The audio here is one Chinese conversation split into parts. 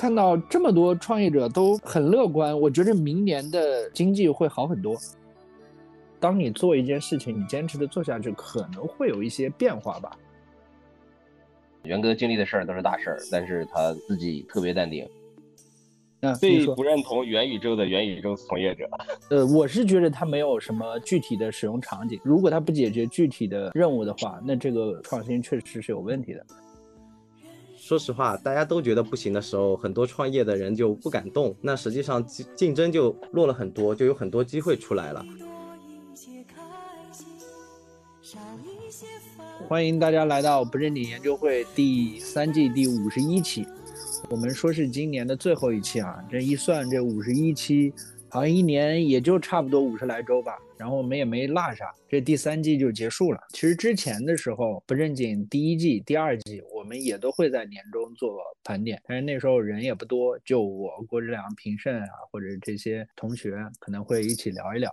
看到这么多创业者都很乐观，我觉得明年的经济会好很多。当你做一件事情，你坚持的做下去，可能会有一些变化吧。元哥经历的事儿都是大事儿，但是他自己特别淡定。那最不认同元宇宙的元宇宙从业者，呃，我是觉得他没有什么具体的使用场景。如果他不解决具体的任务的话，那这个创新确实是有问题的。说实话，大家都觉得不行的时候，很多创业的人就不敢动。那实际上竞竞争就弱了很多，就有很多机会出来了。欢迎大家来到不正经研究会第三季第五十一期。我们说是今年的最后一期啊，这一算这五十一期，好像一年也就差不多五十来周吧。然后我们也没落啥，这第三季就结束了。其实之前的时候不正经第一季、第二季，我们也都会在年终做盘点，但是那时候人也不多，就我郭志良、平胜啊，或者这些同学可能会一起聊一聊。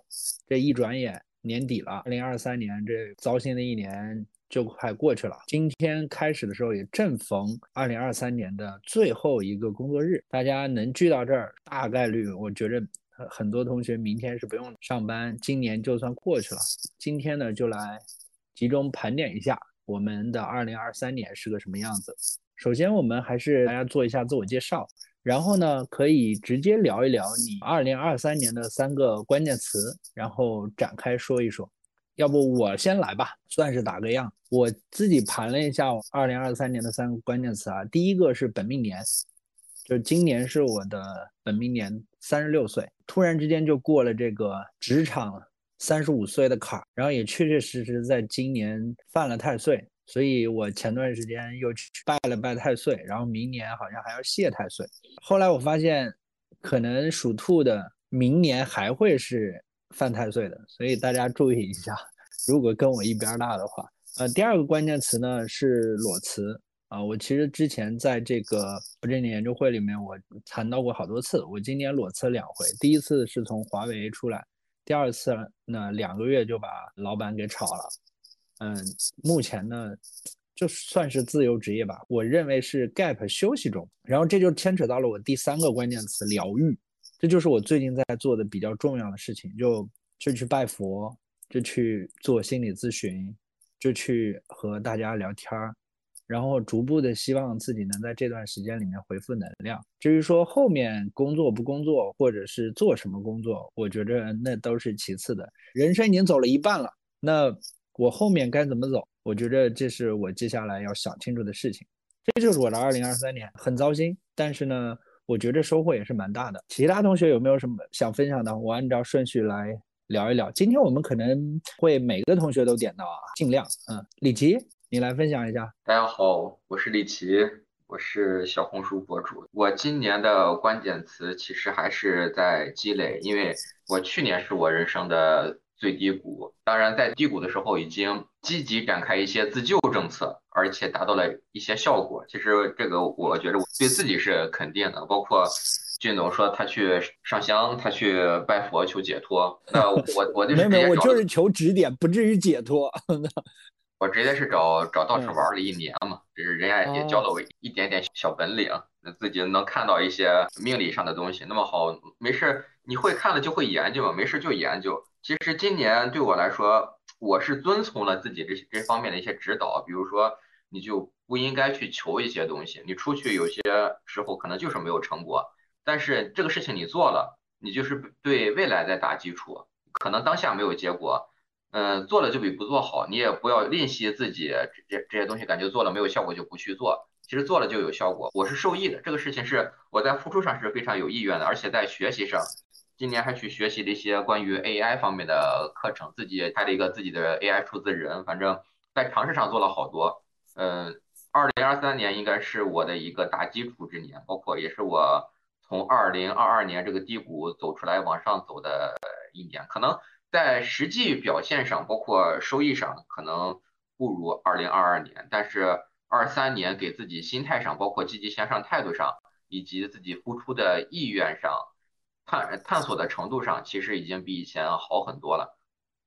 这一转眼年底了，二零二三年这糟心的一年。就快过去了。今天开始的时候也正逢二零二三年的最后一个工作日，大家能聚到这儿，大概率我觉得很多同学明天是不用上班，今年就算过去了。今天呢，就来集中盘点一下我们的二零二三年是个什么样子。首先，我们还是大家做一下自我介绍，然后呢，可以直接聊一聊你二零二三年的三个关键词，然后展开说一说。要不我先来吧，算是打个样。我自己盘了一下二零二三年的三个关键词啊，第一个是本命年，就是今年是我的本命年，三十六岁，突然之间就过了这个职场三十五岁的坎儿，然后也确确实实在今年犯了太岁，所以我前段时间又去拜了拜太岁，然后明年好像还要谢太岁。后来我发现，可能属兔的明年还会是。犯太岁的，所以大家注意一下。如果跟我一边大的话，呃，第二个关键词呢是裸辞啊。我其实之前在这个不正经研究会里面，我谈到过好多次。我今年裸辞两回，第一次是从华为出来，第二次呢两个月就把老板给炒了。嗯，目前呢就算是自由职业吧，我认为是 gap 休息中。然后这就牵扯到了我第三个关键词疗愈。这就是我最近在做的比较重要的事情，就就去拜佛，就去做心理咨询，就去和大家聊天儿，然后逐步的希望自己能在这段时间里面回复能量。至于说后面工作不工作，或者是做什么工作，我觉着那都是其次的。人生已经走了一半了，那我后面该怎么走？我觉着这是我接下来要想清楚的事情。这就是我的二零二三年，很糟心，但是呢。我觉得收获也是蛮大的。其他同学有没有什么想分享的？我按照顺序来聊一聊。今天我们可能会每个同学都点到啊，尽量。嗯，李琦，你来分享一下。大家好，我是李琦，我是小红书博主。我今年的关键词其实还是在积累，因为我去年是我人生的。最低谷，当然在低谷的时候已经积极展开一些自救政策，而且达到了一些效果。其实这个我觉得我对自己是肯定的。包括俊总说他去上香，他去拜佛求解脱，那我我就是没没，我就是求指点，不至于解脱。我直接是找找道士玩了一年嘛，就是人家也教了我一点点小本领，那自己能看到一些命理上的东西。那么好，没事，你会看了就会研究嘛，没事就研究。其实今年对我来说，我是遵从了自己这这方面的一些指导，比如说你就不应该去求一些东西，你出去有些时候可能就是没有成果，但是这个事情你做了，你就是对未来在打基础，可能当下没有结果。嗯，做了就比不做好，你也不要吝惜自己这这些东西，感觉做了没有效果就不去做，其实做了就有效果。我是受益的，这个事情是我在付出上是非常有意愿的，而且在学习上，今年还去学习了一些关于 AI 方面的课程，自己开了一个自己的 AI 数字人，反正在尝试上做了好多。嗯，二零二三年应该是我的一个大基础之年，包括也是我从二零二二年这个低谷走出来往上走的一年，可能。在实际表现上，包括收益上，可能不如二零二二年，但是二三年给自己心态上，包括积极向上态度上，以及自己付出的意愿上，探探索的程度上，其实已经比以前好很多了。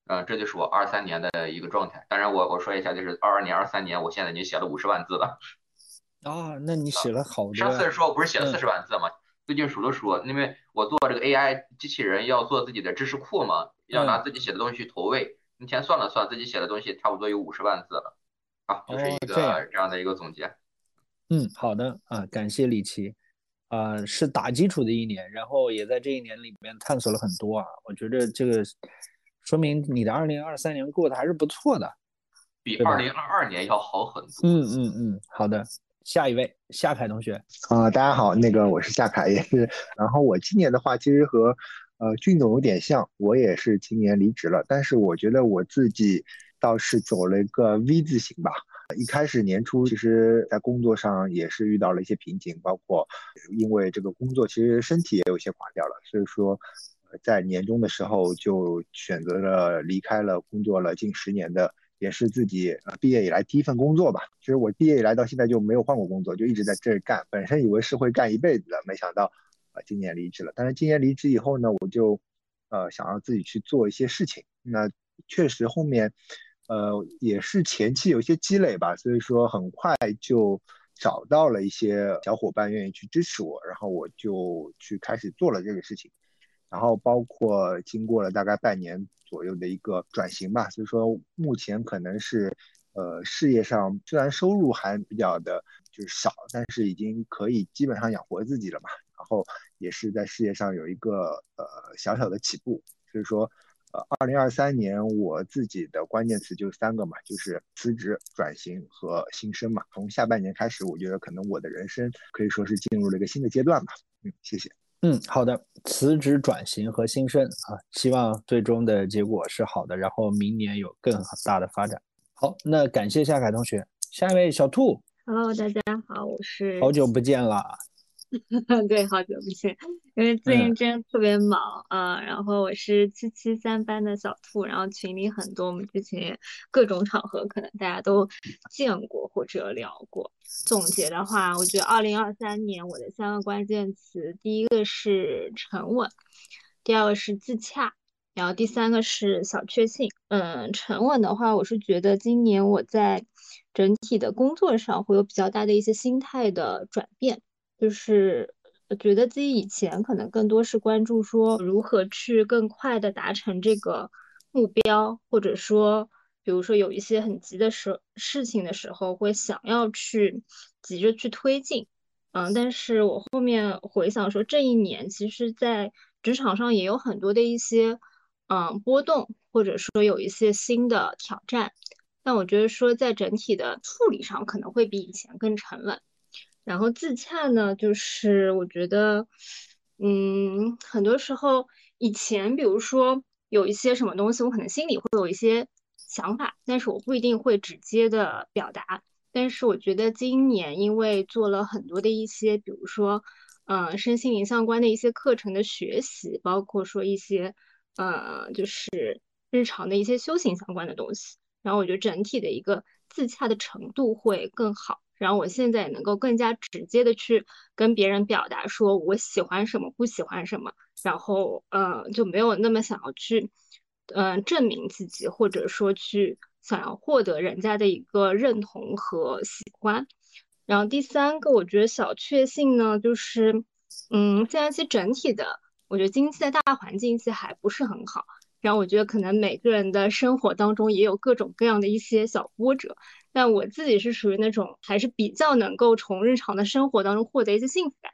嗯，这就是我二三年的一个状态。当然，我我说一下，就是二二年、二三年，我现在已经写了五十万字了。啊，那你写了好多。上次说我不是写了四十万字吗？最近数了数，因为我做这个 AI 机器人要做自己的知识库嘛，要拿自己写的东西去投喂。那天算了算，自己写的东西差不多有五十万字了。啊，就是一个这样的一个总结。嗯，好的啊，感谢李琦。啊，是打基础的一年，然后也在这一年里面探索了很多啊。我觉得这个说明你的二零二三年过得还是不错的，比二零二二年要好很多。嗯嗯嗯，好的。下一位夏凯同学啊，大家好，那个我是夏凯，也是。然后我今年的话，其实和呃俊总有点像，我也是今年离职了，但是我觉得我自己倒是走了一个 V 字形吧。一开始年初，其实在工作上也是遇到了一些瓶颈，包括因为这个工作，其实身体也有些垮掉了，所以说在年终的时候就选择了离开了工作了近十年的。也是自己毕业以来第一份工作吧。其实我毕业以来到现在就没有换过工作，就一直在这儿干。本身以为是会干一辈子的，没想到，今年离职了。但是今年离职以后呢，我就呃想要自己去做一些事情。那确实后面呃也是前期有一些积累吧，所以说很快就找到了一些小伙伴愿意去支持我，然后我就去开始做了这个事情。然后包括经过了大概半年左右的一个转型吧，所以说目前可能是，呃，事业上虽然收入还比较的就是少，但是已经可以基本上养活自己了嘛。然后也是在事业上有一个呃小小的起步，所以说，呃，二零二三年我自己的关键词就三个嘛，就是辞职、转型和新生嘛。从下半年开始，我觉得可能我的人生可以说是进入了一个新的阶段吧。嗯，谢谢。嗯，好的，辞职转型和新生啊，希望最终的结果是好的，然后明年有更大的发展。好，那感谢夏凯同学，下一位小兔。Hello，大家好，我是。好久不见了。对，好久不见，因为最近真的特别忙啊。然后我是七七三班的小兔，然后群里很多，我们之前各种场合可能大家都见过或者聊过。总结的话，我觉得二零二三年我的三个关键词，第一个是沉稳，第二个是自洽，然后第三个是小确幸。嗯，沉稳的话，我是觉得今年我在整体的工作上会有比较大的一些心态的转变。就是觉得自己以前可能更多是关注说如何去更快的达成这个目标，或者说，比如说有一些很急的事事情的时候，会想要去急着去推进。嗯，但是我后面回想说，这一年其实在职场上也有很多的一些嗯波动，或者说有一些新的挑战。但我觉得说在整体的处理上可能会比以前更沉稳。然后自洽呢，就是我觉得，嗯，很多时候以前，比如说有一些什么东西，我可能心里会有一些想法，但是我不一定会直接的表达。但是我觉得今年因为做了很多的一些，比如说，嗯，身心灵相关的一些课程的学习，包括说一些，呃，就是日常的一些修行相关的东西，然后我觉得整体的一个自洽的程度会更好。然后我现在也能够更加直接的去跟别人表达，说我喜欢什么，不喜欢什么，然后呃就没有那么想要去，嗯证明自己，或者说去想要获得人家的一个认同和喜欢。然后第三个，我觉得小确幸呢，就是嗯现在其实整体的，我觉得经济的大环境其实还不是很好。然后我觉得可能每个人的生活当中也有各种各样的一些小波折。但我自己是属于那种还是比较能够从日常的生活当中获得一些幸福感，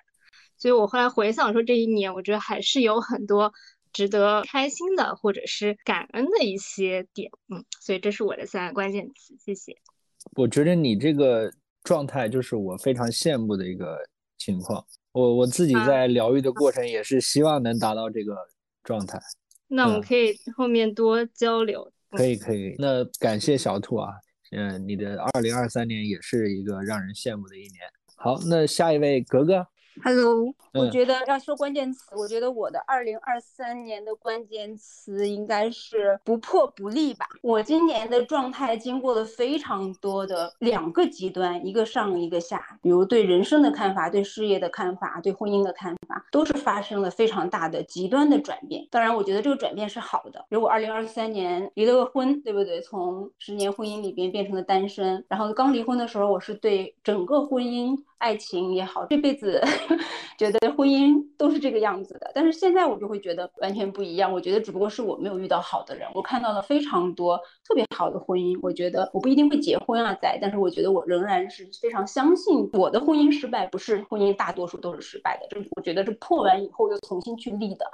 所以我后来回想说这一年，我觉得还是有很多值得开心的或者是感恩的一些点，嗯，所以这是我的三个关键词，谢谢。我觉得你这个状态就是我非常羡慕的一个情况，我我自己在疗愈的过程也是希望能达到这个状态。那我们可以后面多交流。可以可以，那感谢小兔啊。嗯，你的二零二三年也是一个让人羡慕的一年。好，那下一位格格，Hello，我嗯觉得要说关键词，我觉得我的二零二三年的关键词应该是不破不立吧。我今年的状态经过了非常多的两个极端，一个上一个下，比如对人生的看法、对事业的看法、对婚姻的看法，都是发生了非常大的极端的转变。当然，我觉得这个转变是好的。比如果二零二三年离了个婚，对不对？从十年婚姻里边变成了单身，然后刚离婚的时候，我是对整个婚姻。爱情也好，这辈子 觉得婚姻都是这个样子的，但是现在我就会觉得完全不一样。我觉得只不过是我没有遇到好的人，我看到了非常多特别好的婚姻。我觉得我不一定会结婚啊，在，但是我觉得我仍然是非常相信我的婚姻失败不是婚姻大多数都是失败的，这我觉得是破完以后又重新去立的。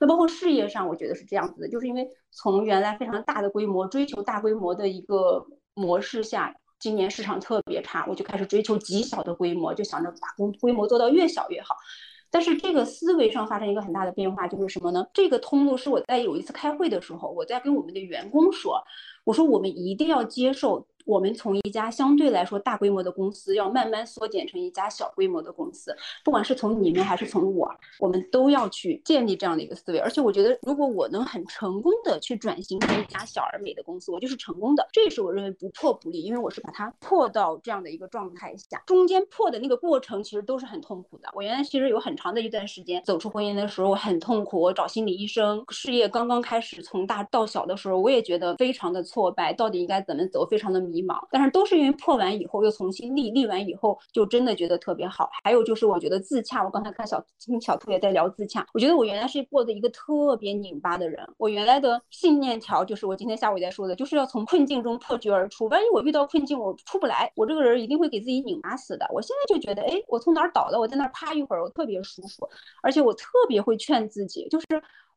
那包括事业上，我觉得是这样子的，就是因为从原来非常大的规模追求大规模的一个模式下。今年市场特别差，我就开始追求极小的规模，就想着把规规模做到越小越好。但是这个思维上发生一个很大的变化，就是什么呢？这个通路是我在有一次开会的时候，我在跟我们的员工说，我说我们一定要接受。我们从一家相对来说大规模的公司，要慢慢缩减成一家小规模的公司。不管是从你们还是从我，我们都要去建立这样的一个思维。而且我觉得，如果我能很成功的去转型成一家小而美的公司，我就是成功的。这是我认为不破不立，因为我是把它破到这样的一个状态下，中间破的那个过程其实都是很痛苦的。我原来其实有很长的一段时间走出婚姻的时候很痛苦，我找心理医生，事业刚刚开始从大到小的时候，我也觉得非常的挫败，到底应该怎么走，非常的迷。迷茫，但是都是因为破完以后又重新立，立完以后就真的觉得特别好。还有就是我觉得自洽，我刚才看小听小兔也在聊自洽，我觉得我原来是过的一个特别拧巴的人，我原来的信念条就是我今天下午也在说的，就是要从困境中破局而出。万一我遇到困境我出不来，我这个人一定会给自己拧巴死的。我现在就觉得，哎，我从哪儿倒了，我在那儿趴一会儿，我特别舒服，而且我特别会劝自己，就是。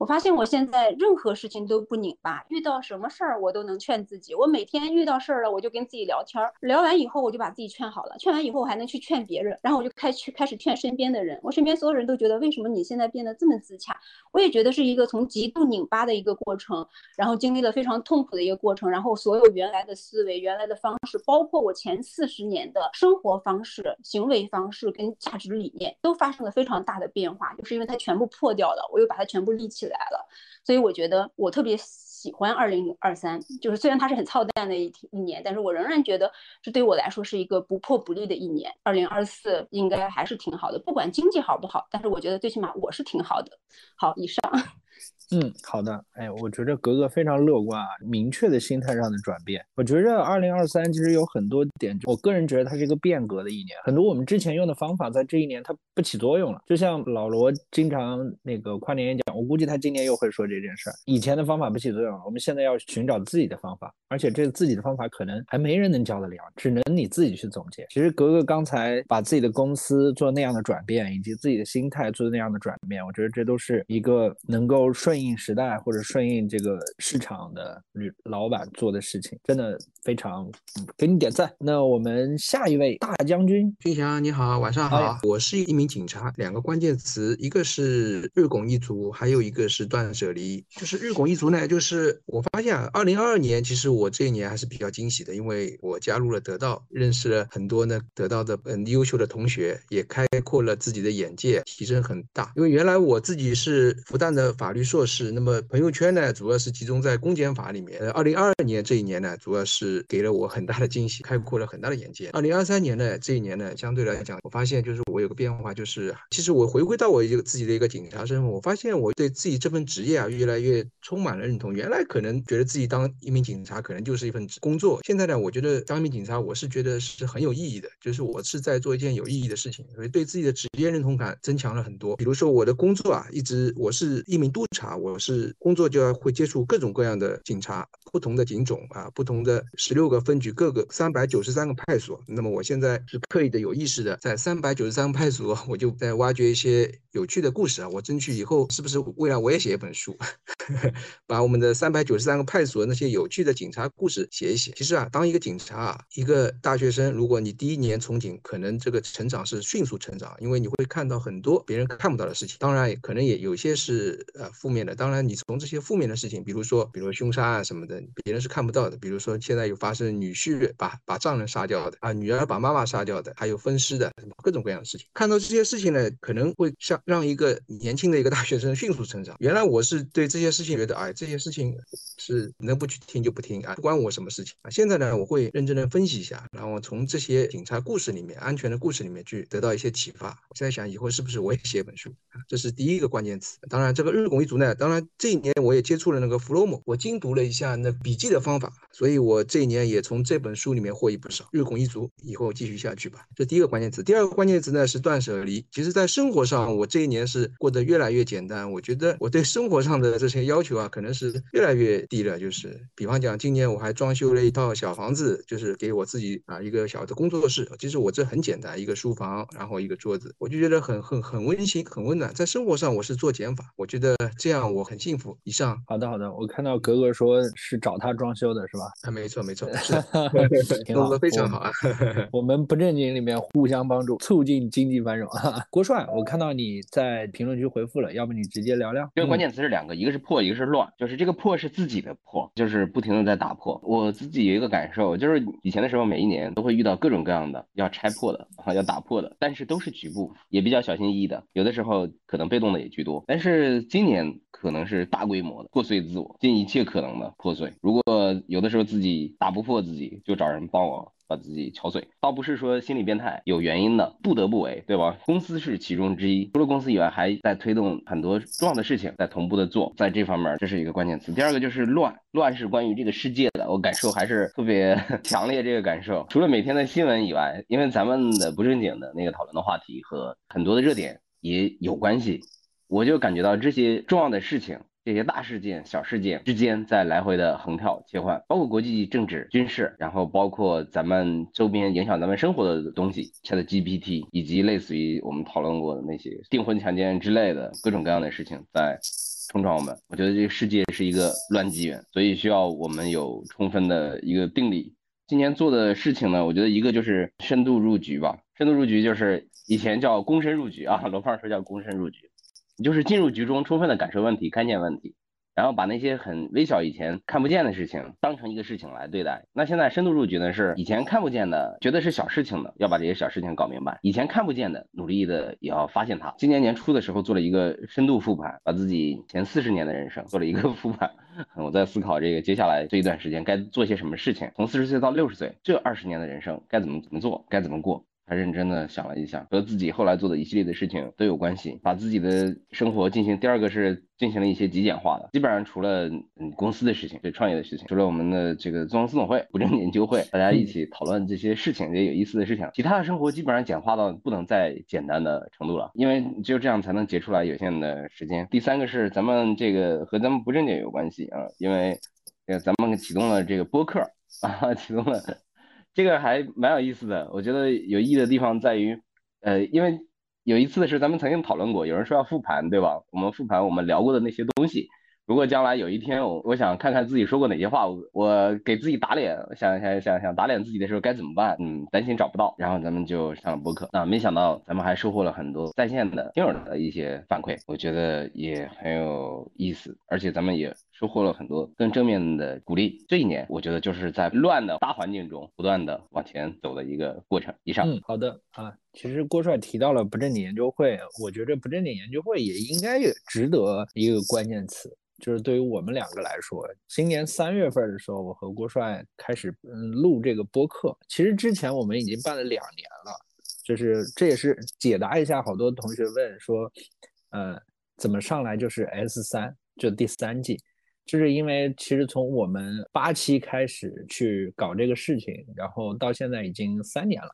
我发现我现在任何事情都不拧巴，遇到什么事儿我都能劝自己。我每天遇到事儿了，我就跟自己聊天儿，聊完以后我就把自己劝好了，劝完以后我还能去劝别人，然后我就开去开始劝身边的人。我身边所有人都觉得，为什么你现在变得这么自洽？我也觉得是一个从极度拧巴的一个过程，然后经历了非常痛苦的一个过程，然后所有原来的思维、原来的方式，包括我前四十年的生活方式、行为方式跟价值理念，都发生了非常大的变化，就是因为它全部破掉了，我又把它全部立起来。来了，所以我觉得我特别喜欢二零二三，就是虽然它是很操蛋的一一年，但是我仍然觉得这对我来说是一个不破不立的一年。二零二四应该还是挺好的，不管经济好不好，但是我觉得最起码我是挺好的。好，以上。嗯，好的。哎，我觉得格格非常乐观啊，明确的心态上的转变。我觉得二零二三其实有很多点，我个人觉得它是一个变革的一年，很多我们之前用的方法在这一年它不起作用了。就像老罗经常那个跨年演讲，我估计他今年又会说这件事儿。以前的方法不起作用了，我们现在要寻找自己的方法，而且这自己的方法可能还没人能教得了，只能你自己去总结。其实格格刚才把自己的公司做那样的转变，以及自己的心态做那样的转变，我觉得这都是一个能够顺应应时代或者顺应这个市场的女老板做的事情，真的非常给你点赞。那我们下一位大将军，军翔你好，晚上好，我是一名警察。两个关键词，一个是日拱一卒，还有一个是断舍离。就是日拱一卒呢，就是我发现啊，二零二二年其实我这一年还是比较惊喜的，因为我加入了得到，认识了很多呢得到的很优秀的同学，也开阔了自己的眼界，提升很大。因为原来我自己是复旦的法律硕士，是那么朋友圈呢主要是集中在公检法里面。呃，二零二二年这一年呢，主要是给了我很大的惊喜，开阔了很大的眼界。二零二三年呢，这一年呢，相对来讲，我发现就是我有个变化，就是其实我回归到我一个自己的一个警察身份，我发现我对自己这份职业啊，越来越充满了认同。原来可能觉得自己当一名警察可能就是一份工作，现在呢，我觉得当一名警察，我是觉得是很有意义的，就是我是在做一件有意义的事情，所以对自己的职业认同感增强了很多。比如说我的工作啊，一直我是一名督察，我是工作就要会接触各种各样的警察，不同的警种啊，不同的十六个分局，各个三百九十三个派出所。那么我现在是刻意的、有意识的，在三百九十三个派出所，我就在挖掘一些有趣的故事啊。我争取以后是不是未来我也写一本书，把我们的三百九十三个派出所那些有趣的警察故事写一写。其实啊，当一个警察啊，一个大学生，如果你第一年从警，可能这个成长是迅速成长，因为你会看到很多别人看不到的事情。当然，可能也有些是呃负面。的。当然，你从这些负面的事情，比如说，比如凶杀啊什么的，别人是看不到的。比如说，现在有发生女婿把把丈人杀掉的啊，女儿把妈妈杀掉的，还有分尸的，各种各样的事情。看到这些事情呢，可能会像让一个年轻的一个大学生迅速成长。原来我是对这些事情觉得，哎，这些事情是能不去听就不听啊，不关我什么事情啊。现在呢，我会认真的分析一下，然后从这些警察故事里面、安全的故事里面去得到一些启发。我现在想，以后是不是我也写一本书？这是第一个关键词。当然，这个日拱一卒呢，当然这一年我也接触了那个 Flomo，我精读了一下那笔记的方法，所以我这一年也从这本书里面获益不少。日拱一卒，以后继续下去吧。这第一个关键词。第二个关键词呢是断舍离。其实，在生活上，我这一年是过得越来越简单。我觉得我对生活上的这些要求啊，可能是越来越低了。就是比方讲，今年我还装修了一套小房子，就是给我自己啊一个小的工作室。其实我这很简单，一个书房，然后一个桌子，我就觉得很很很温馨，很温暖。在生活上，我是做减法，我觉得这样我很幸福。以上，好的好的，我看到格格说是找他装修的是吧？啊，没错没错，挺好，非常好啊。我们不正经里面互相帮助，促进经济繁荣。郭帅，我看到你在评论区回复了，要不你直接聊聊？这个关键词是两个，一个是破，一个是乱。就是这个破是自己的破，就是不停的在打破。我自己有一个感受，就是以前的时候，每一年都会遇到各种各样的要拆破的啊，要打破的，但是都是局部，也比较小心翼翼的，有的时候可能被动的也居多。但是今年可能是大规模的破碎自我，尽一切可能的破碎。如果有的时候自己打不破自己，就找人帮我。把自己敲碎，倒不是说心理变态，有原因的，不得不为，对吧？公司是其中之一，除了公司以外，还在推动很多重要的事情，在同步的做，在这方面，这是一个关键词。第二个就是乱，乱是关于这个世界的，我感受还是特别 强烈。这个感受，除了每天的新闻以外，因为咱们的不正经的那个讨论的话题和很多的热点也有关系，我就感觉到这些重要的事情。这些大事件、小事件之间在来回的横跳切换，包括国际政治、军事，然后包括咱们周边影响咱们生活的东西，Chat GPT，以及类似于我们讨论过的那些订婚、强奸之类的各种各样的事情在冲撞我们。我觉得这个世界是一个乱纪元，所以需要我们有充分的一个定力。今年做的事情呢，我觉得一个就是深度入局吧，深度入局就是以前叫躬身入局啊，罗胖说叫躬身入局。就是进入局中，充分的感受问题，看见问题，然后把那些很微小以前看不见的事情当成一个事情来对待。那现在深度入局呢，是以前看不见的，觉得是小事情的，要把这些小事情搞明白；以前看不见的，努力的也要发现它。今年年初的时候做了一个深度复盘，把自己前四十年的人生做了一个 复盘。我在思考这个接下来这一段时间该做些什么事情，从四十岁到六十岁这二十年的人生该怎么怎么做，该怎么过。他认真的想了一下，和自己后来做的一系列的事情都有关系。把自己的生活进行第二个是进行了一些极简化的，基本上除了嗯公司的事情，对创业的事情，除了我们的这个综合私总会、不正研究会，大家一起讨论这些事情，这些有意思的事情，其他的生活基本上简化到不能再简单的程度了，因为只有这样才能结出来有限的时间。第三个是咱们这个和咱们不正经有关系啊，因为呃咱们启动了这个播客啊，启动了。这个还蛮有意思的，我觉得有意义的地方在于，呃，因为有一次是咱们曾经讨论过，有人说要复盘，对吧？我们复盘我们聊过的那些东西，如果将来有一天我我想看看自己说过哪些话，我我给自己打脸，想想想想打脸自己的时候该怎么办？嗯，担心找不到，然后咱们就上了播客，那没想到咱们还收获了很多在线的听友的一些反馈，我觉得也很有意思，而且咱们也。收获了很多更正面的鼓励。这一年，我觉得就是在乱的大环境中不断的往前走的一个过程。以上，嗯，好的啊。其实郭帅提到了不正经研究会，我觉得不正经研究会也应该也值得一个关键词，就是对于我们两个来说，今年三月份的时候，我和郭帅开始嗯录这个播客。其实之前我们已经办了两年了，就是这也是解答一下好多同学问说，呃，怎么上来就是 S 三，就第三季。就是因为其实从我们八期开始去搞这个事情，然后到现在已经三年了，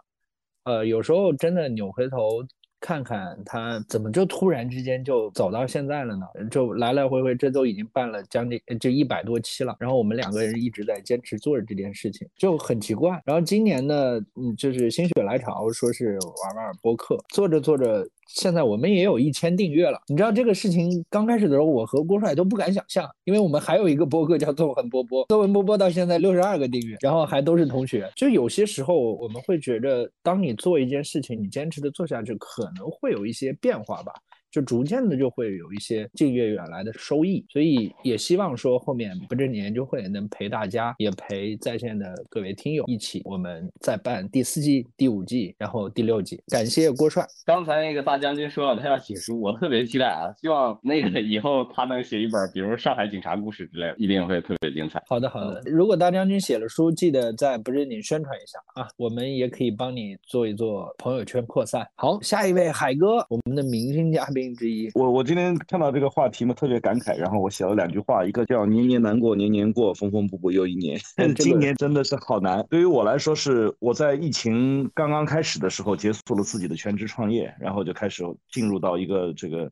呃，有时候真的扭回头看看，他怎么就突然之间就走到现在了呢？就来来回回，这都已经办了将近就一百多期了，然后我们两个人一直在坚持做着这件事情，就很奇怪。然后今年呢，嗯，就是心血来潮，说是玩玩播客，做着做着。现在我们也有一千订阅了，你知道这个事情刚开始的时候，我和郭帅都不敢想象，因为我们还有一个播客叫纵横波波，纵横波波到现在六十二个订阅，然后还都是同学。就有些时候我们会觉得，当你做一件事情，你坚持的做下去，可能会有一些变化吧。就逐渐的就会有一些近月远来的收益。所以也希望说后面不正经研究会能陪大家，也陪在线的各位听友一起，我们再办第四季、第五季，然后第六季。感谢郭帅。刚才那个大将军说了他要写书，我特别期待啊，希望那个以后他能写一本，比如上海警察故事之类的，一定会特别精彩。好的，好的。如果大将军写了书，记得在不正经宣传一下啊，我们也可以帮你做一做朋友圈扩散。好，下一位海哥，我们的明星嘉宾之一。我我今天看到这个话题嘛，特别感慨，然后我写了两句话，一个叫“年年难过年年过，缝缝补补又一年。” 今年真的是好难。对于我来说，是我在疫情刚刚开始的时候结束了自己的全职创业，然后就开始进入到一个这个。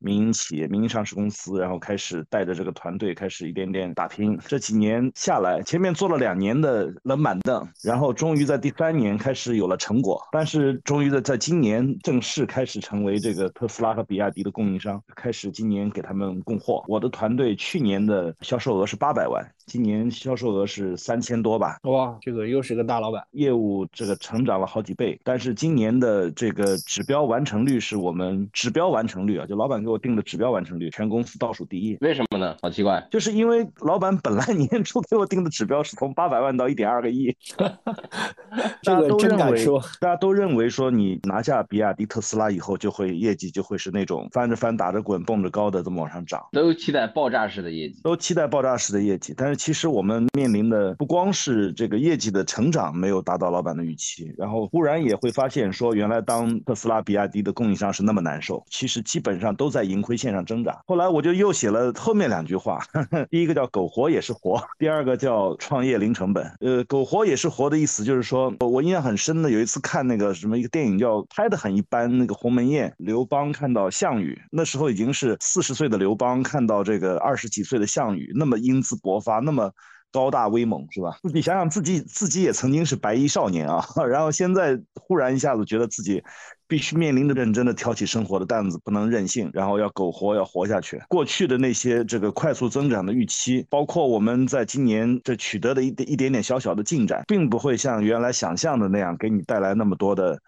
民营企业、民营上市公司，然后开始带着这个团队开始一点点打拼。这几年下来，前面做了两年的冷板凳，然后终于在第三年开始有了成果。但是，终于在在今年正式开始成为这个特斯拉和比亚迪的供应商，开始今年给他们供货。我的团队去年的销售额是八百万，今年销售额是三千多吧？哇，这个又是个大老板，业务这个成长了好几倍。但是今年的这个指标完成率是我们指标完成率啊，就老板给。我定的指标完成率，全公司倒数第一。为什么呢？好奇怪，就是因为老板本来年初给我定的指标是从八百万到一点二个亿。大家都认为，说，大家都认为说，你拿下比亚迪、特斯拉以后，就会业绩就会是那种翻着翻、打着滚、蹦着高的这么往上涨。都期待爆炸式的业绩，都期待爆炸式的业绩。但是其实我们面临的不光是这个业绩的成长没有达到老板的预期，然后忽然也会发现说，原来当特斯拉、比亚迪的供应商是那么难受。其实基本上都在。盈亏线上挣扎。后来我就又写了后面两句话，第一个叫“苟活也是活”，第二个叫“创业零成本”。呃，“苟活也是活”的意思就是说，我印象很深的有一次看那个什么一个电影叫拍的很一般，那个《鸿门宴》，刘邦看到项羽，那时候已经是四十岁的刘邦看到这个二十几岁的项羽，那么英姿勃发，那么高大威猛，是吧？你想想自己自己也曾经是白衣少年啊，然后现在忽然一下子觉得自己。必须面临着认真的挑起生活的担子，不能任性，然后要苟活，要活下去。过去的那些这个快速增长的预期，包括我们在今年这取得的一点一点点小小的进展，并不会像原来想象的那样给你带来那么多的。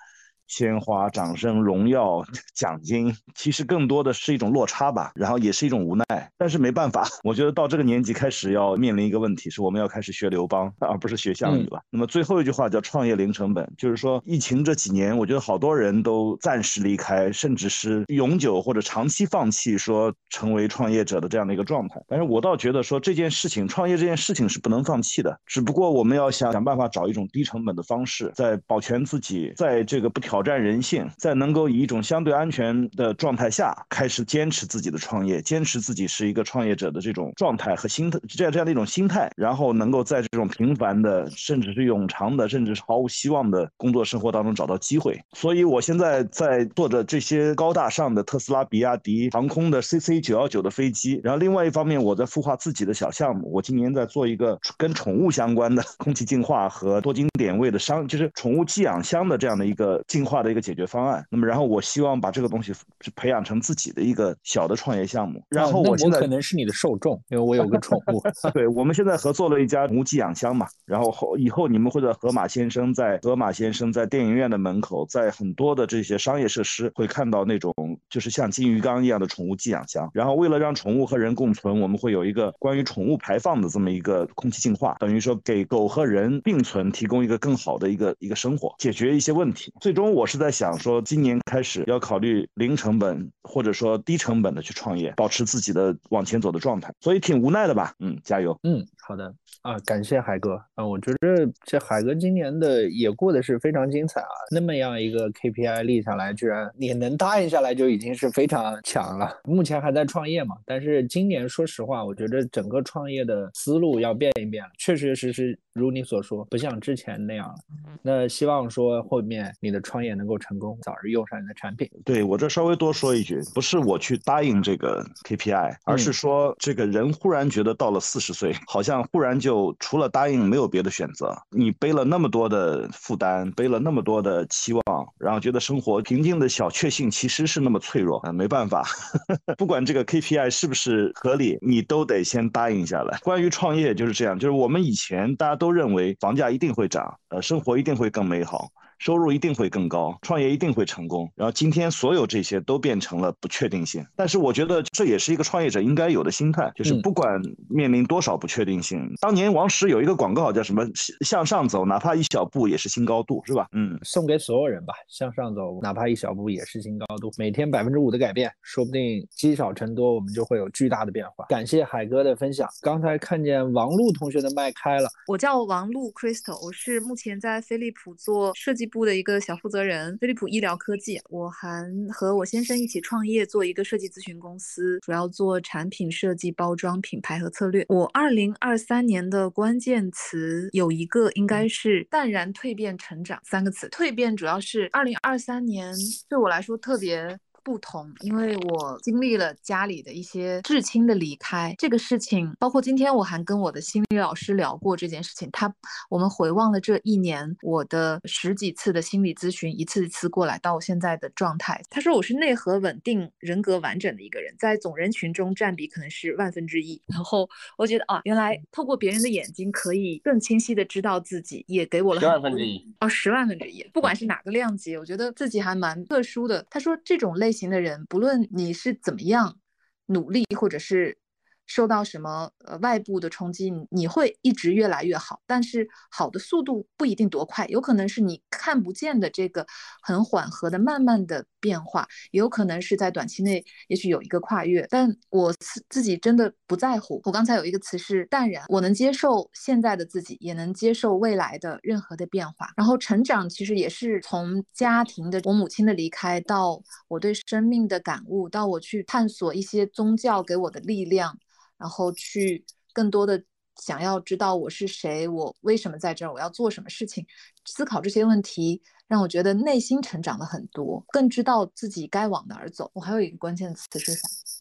鲜花、掌声、荣耀、奖金，其实更多的是一种落差吧，然后也是一种无奈。但是没办法，我觉得到这个年纪开始要面临一个问题，是我们要开始学刘邦，而不是学项羽了。那么最后一句话叫“创业零成本”，就是说疫情这几年，我觉得好多人都暂时离开，甚至是永久或者长期放弃说成为创业者的这样的一个状态。但是我倒觉得说这件事情，创业这件事情是不能放弃的，只不过我们要想想办法找一种低成本的方式，在保全自己，在这个不挑。挑战人性，在能够以一种相对安全的状态下，开始坚持自己的创业，坚持自己是一个创业者的这种状态和心态，这样这样的一种心态，然后能够在这种平凡的，甚至是永长的，甚至是毫无希望的工作生活当中找到机会。所以，我现在在做的这些高大上的特斯拉、比亚迪、航空的 CC 九幺九的飞机，然后另外一方面，我在孵化自己的小项目。我今年在做一个跟宠物相关的空气净化和多晶点位的商，就是宠物寄养箱的这样的一个净化。化的一个解决方案。那么，然后我希望把这个东西培养成自己的一个小的创业项目。然后我现在可能是你的受众，因为我有个宠物。对，我们现在合作了一家宠物寄养箱嘛。然后后以后你们会在河马先生在河马先生在电影院的门口，在很多的这些商业设施会看到那种就是像金鱼缸一样的宠物寄养箱。然后为了让宠物和人共存，我们会有一个关于宠物排放的这么一个空气净化，等于说给狗和人并存提供一个更好的一个一个生活，解决一些问题。最终我。是在想说，今年开始要考虑零成本或者说低成本的去创业，保持自己的往前走的状态，所以挺无奈的吧？嗯，加油。嗯，好的啊，感谢海哥啊，我觉得这海哥今年的也过得是非常精彩啊，那么样一个 KPI 立下来，居然也能答应下来，就已经是非常强了。目前还在创业嘛，但是今年说实话，我觉得整个创业的思路要变一变了，确确实实如你所说，不像之前那样了。那希望说后面你的创业能够成功，早日用上你的产品。对我这稍微多说一句，不是我去答应这个 KPI，而是说这个人忽然觉得到了四十岁，好像忽然就除了答应没有别的选择。你背了那么多的负担，背了那么多的期望，然后觉得生活平静的小确幸其实是那么脆弱啊，没办法，不管这个 KPI 是不是合理，你都得先答应下来。关于创业就是这样，就是我们以前大家。都认为房价一定会涨，呃，生活一定会更美好。收入一定会更高，创业一定会成功。然后今天所有这些都变成了不确定性，但是我觉得这也是一个创业者应该有的心态，就是不管面临多少不确定性。当年王石有一个广告叫什么“向上走，哪怕一小步也是新高度”，是吧？嗯，送给所有人吧，向上走，哪怕一小步也是新高度。每天百分之五的改变，说不定积少成多，我们就会有巨大的变化。感谢海哥的分享。刚才看见王璐同学的麦开了，我叫王璐 Crystal，我是目前在飞利浦做设计部的一个小负责人。飞利浦医疗科技，我还和我先生一起创业做一个设计咨询公司，主要做产品设计、包装、品牌和策略。我二零二三年的关键词有一个，应该是淡然蜕变成长三个词。蜕变主要是二零二三年对我来说特别。不同，因为我经历了家里的一些至亲的离开，这个事情，包括今天我还跟我的心理老师聊过这件事情。他，我们回望了这一年我的十几次的心理咨询，一次一次过来到我现在的状态。他说我是内核稳定、人格完整的一个人，在总人群中占比可能是万分之一。然后我觉得啊，原来透过别人的眼睛可以更清晰的知道自己，也给我了十万分之一哦，十万分之一，不管是哪个量级，我觉得自己还蛮特殊的。他说这种类。型的人，不论你是怎么样努力，或者是。受到什么呃外部的冲击，你会一直越来越好，但是好的速度不一定多快，有可能是你看不见的这个很缓和的慢慢的变化，也有可能是在短期内也许有一个跨越，但我自自己真的不在乎。我刚才有一个词是淡然，我能接受现在的自己，也能接受未来的任何的变化。然后成长其实也是从家庭的我母亲的离开，到我对生命的感悟，到我去探索一些宗教给我的力量。然后去更多的想要知道我是谁，我为什么在这儿，我要做什么事情，思考这些问题，让我觉得内心成长了很多，更知道自己该往哪儿走。我还有一个关键词是啥？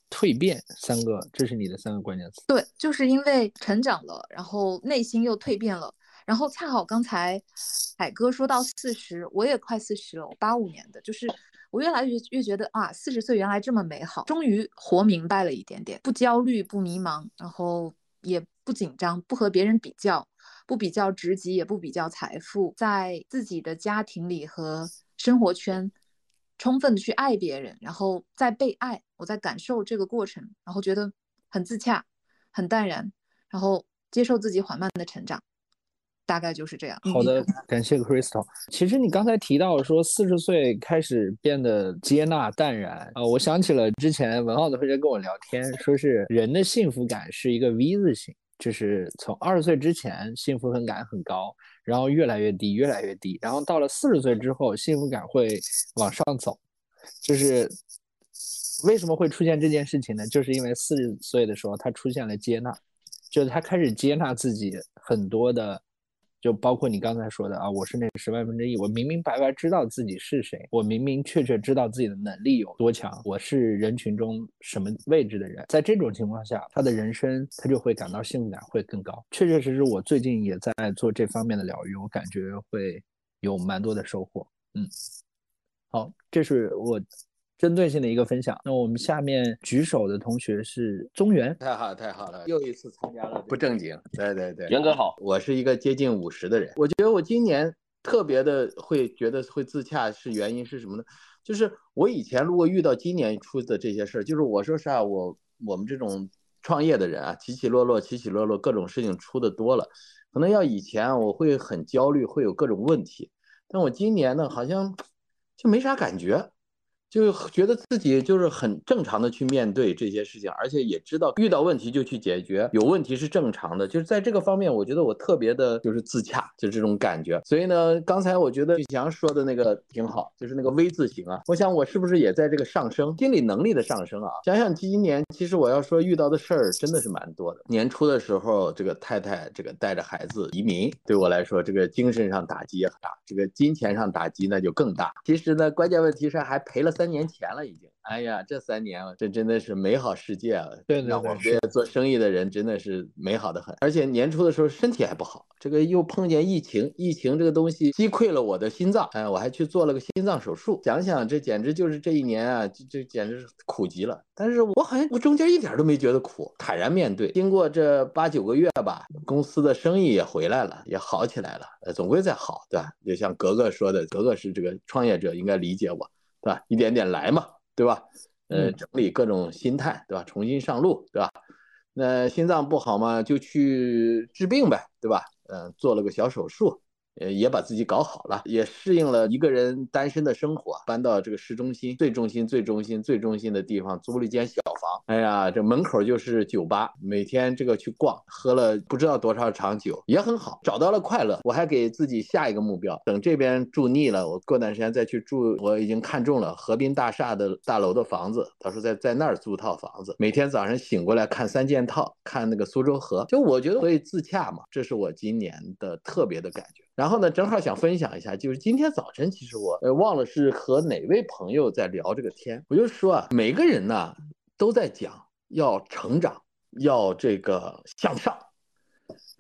蜕变，三个，这是你的三个关键词。对，就是因为成长了，然后内心又蜕变了，然后恰好刚才海哥说到四十，我也快四十了，我八五年的，就是。我越来越越觉得啊，四十岁原来这么美好，终于活明白了一点点，不焦虑，不迷茫，然后也不紧张，不和别人比较，不比较职级，也不比较财富，在自己的家庭里和生活圈，充分的去爱别人，然后在被爱，我在感受这个过程，然后觉得很自洽，很淡然，然后接受自己缓慢的成长。大概就是这样。好的，感谢 Crystal。其实你刚才提到说四十岁开始变得接纳淡然啊，我想起了之前文浩的同学跟我聊天，说是人的幸福感是一个 V 字形，就是从二十岁之前幸福感很高，然后越来越低，越来越低，然后到了四十岁之后幸福感会往上走。就是为什么会出现这件事情呢？就是因为四十岁的时候他出现了接纳，就是他开始接纳自己很多的。就包括你刚才说的啊，我是那十万分之一，我明明白白知道自己是谁，我明明确确知道自己的能力有多强，我是人群中什么位置的人，在这种情况下，他的人生他就会感到幸福感会更高。确确实实，我最近也在做这方面的疗愈，我感觉会有蛮多的收获。嗯，好，这是我。针对性的一个分享。那我们下面举手的同学是中原，太好太好了，又一次参加了不正经。对对对，袁哥好，我是一个接近五十的人。我觉得我今年特别的会觉得会自洽，是原因是什么呢？就是我以前如果遇到今年出的这些事儿，就是我说实话，我我们这种创业的人啊，起起落落，起起落落，各种事情出的多了，可能要以前我会很焦虑，会有各种问题。但我今年呢，好像就没啥感觉。就觉得自己就是很正常的去面对这些事情，而且也知道遇到问题就去解决，有问题是正常的。就是在这个方面，我觉得我特别的就是自洽，就这种感觉。所以呢，刚才我觉得玉祥说的那个挺好，就是那个 V 字形啊。我想我是不是也在这个上升，心理能力的上升啊？想想今年，其实我要说遇到的事儿真的是蛮多的。年初的时候，这个太太这个带着孩子移民，对我来说这个精神上打击也很大，这个金钱上打击那就更大。其实呢，关键问题是还赔了。三年前了已经。哎呀，这三年了这真的是美好世界啊！对对让我们对这些做生意的人真的是美好的很。而且年初的时候身体还不好，这个又碰见疫情，疫情这个东西击溃了我的心脏，哎，我还去做了个心脏手术。想想这简直就是这一年啊，这这简直是苦极了。但是我好像我中间一点都没觉得苦，坦然面对。经过这八九个月吧，公司的生意也回来了，也好起来了，呃，总归在好，对吧？就像格格说的，格格是这个创业者，应该理解我，对吧？一点点来嘛，对吧？呃，嗯整理各种心态，对吧？重新上路，对吧？那心脏不好嘛，就去治病呗，对吧？嗯、做了个小手术，呃，也把自己搞好了，也适应了一个人单身的生活，搬到这个市中心最中心、最中心、最中心的地方，租了一间小房。哎呀，这门口就是酒吧，每天这个去逛，喝了不知道多少场酒，也很好，找到了快乐。我还给自己下一个目标，等这边住腻了，我过段时间再去住。我已经看中了河滨大厦的大楼的房子，他说在在那儿租套房子，每天早上醒过来看三件套，看那个苏州河，就我觉得可以自洽嘛，这是我今年的特别的感觉。然后呢，正好想分享一下，就是今天早晨，其实我呃忘了是和哪位朋友在聊这个天，我就说啊，每个人呢都在讲要成长，要这个向上，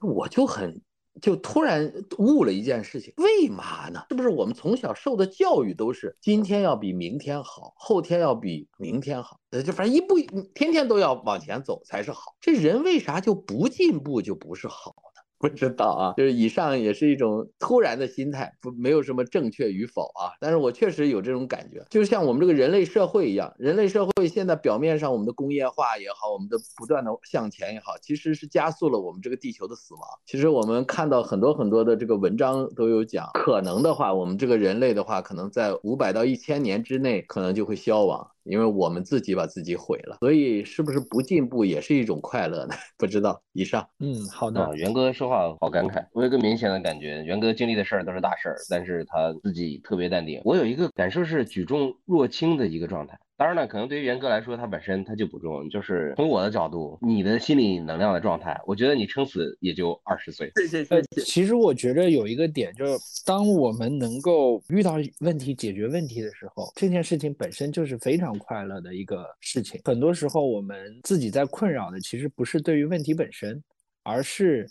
我就很就突然悟了一件事情，为嘛呢？是不是我们从小受的教育都是今天要比明天好，后天要比明天好，呃，就反正一步天天都要往前走才是好。这人为啥就不进步就不是好？不知道啊，就是以上也是一种突然的心态，不没有什么正确与否啊。但是我确实有这种感觉，就像我们这个人类社会一样，人类社会现在表面上我们的工业化也好，我们的不断的向前也好，其实是加速了我们这个地球的死亡。其实我们看到很多很多的这个文章都有讲，可能的话，我们这个人类的话，可能在五百到一千年之内，可能就会消亡。因为我们自己把自己毁了，所以是不是不进步也是一种快乐呢？不知道。以上，嗯，好的。啊，元哥说话好感慨。我有个明显的感觉，元哥经历的事儿都是大事儿，但是他自己特别淡定。我有一个感受是举重若轻的一个状态。当然了，可能对于元哥来说，他本身他就不重，就是从我的角度，你的心理能量的状态，我觉得你撑死也就二十岁。谢谢呃，其实我觉得有一个点，就是当我们能够遇到问题、解决问题的时候，这件事情本身就是非常快乐的一个事情。很多时候我们自己在困扰的，其实不是对于问题本身，而是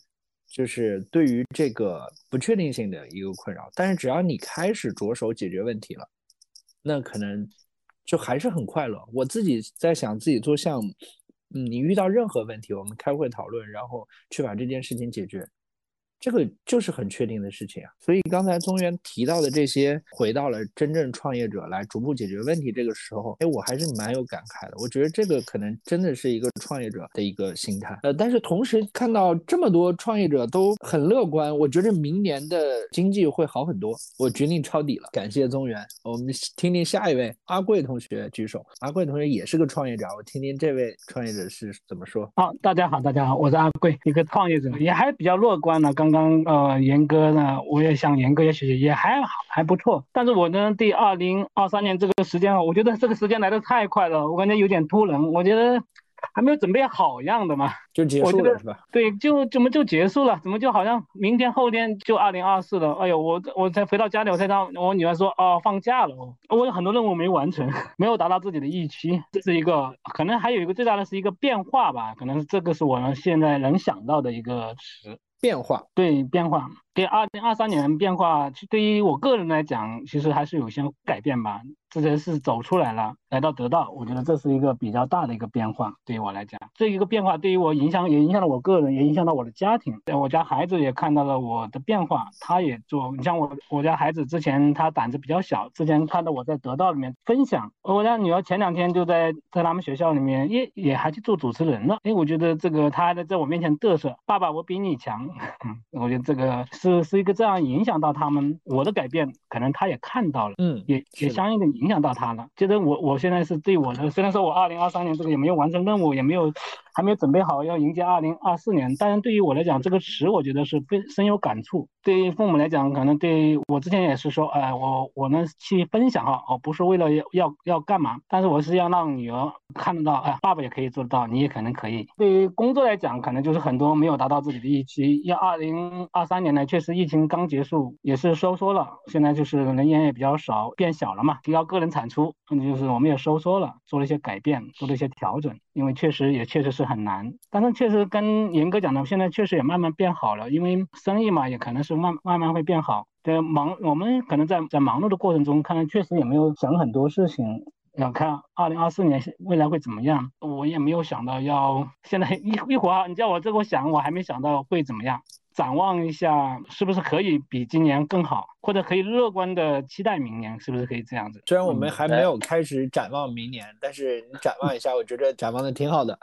就是对于这个不确定性的一个困扰。但是只要你开始着手解决问题了，那可能就还是很快乐。我自己在想自己做项目，嗯，你遇到任何问题，我们开会讨论，然后去把这件事情解决。这个就是很确定的事情啊，所以刚才宗元提到的这些，回到了真正创业者来逐步解决问题这个时候，哎，我还是蛮有感慨的。我觉得这个可能真的是一个创业者的一个心态。呃，但是同时看到这么多创业者都很乐观，我觉得明年的经济会好很多。我决定抄底了，感谢宗元。我们听听下一位阿贵同学举手，阿贵同学也是个创业者，我听听这位创业者是怎么说。好，大家好，大家好，我是阿贵，一个创业者，也还比较乐观呢。刚刚呃，严哥呢，我也向严哥也学习，也还好，还不错。但是我呢，对二零二三年这个时间啊，我觉得这个时间来的太快了，我感觉有点突然，我觉得还没有准备好样的嘛。就结束了是吧？对，就怎么就结束了？怎么就好像明天后天就二零二四了？哎呦，我我才回到家里，我才让我女儿说，哦，放假了哦，我有很多任务没完成，没有达到自己的预期，这是一个，可能还有一个最大的是一个变化吧，可能这个是我们现在能想到的一个词。变化，对变化，对二零二三年变化，对于我个人来讲，其实还是有些改变吧。这些是走出来了，来到得到，我觉得这是一个比较大的一个变化，对于我来讲，这一个变化对于我影响也影响了我个人，也影响到我的家庭。对我家孩子也看到了我的变化，他也做。你像我我家孩子之前他胆子比较小，之前看到我在得到里面分享，我家女儿前两天就在在他们学校里面也也还去做主持人了。哎，我觉得这个他在在我面前嘚瑟，爸爸我比你强。我觉得这个是是一个这样影响到他们，我的改变可能他也看到了，嗯，也也相应的影响到他了。觉得我我现在是对我的，虽然说我二零二三年这个也没有完成任务，也没有还没有准备好要迎接二零二四年。当然，对于我来讲，这个词我觉得是非深有感触。对于父母来讲，可能对我之前也是说，哎，我我呢去分享哈，哦，不是为了要要要干嘛，但是我是要让女儿看得到，哎，爸爸也可以做得到，你也可能可以。对于工作来讲，可能就是很多没有达到自己的预期。要二零二三年呢，确实疫情刚结束，也是收缩了，现在就是人员也比较少，变小了嘛，提高个人产出，那就是我们也收缩了，做了一些改变，做了一些调整，因为确实也确实是很难。但是确实跟严哥讲的，现在确实也慢慢变好了，因为生意嘛，也可能是慢慢慢会变好。在忙，我们可能在在忙碌的过程中，看来确实也没有想很多事情。要看二零二四年未来会怎么样，我也没有想到要现在一一会儿，你叫我这个想，我还没想到会怎么样。展望一下，是不是可以比今年更好？或者可以乐观的期待明年，是不是可以这样子？虽然我们还没有开始展望明年，但是你展望一下，我觉得展望的挺好的。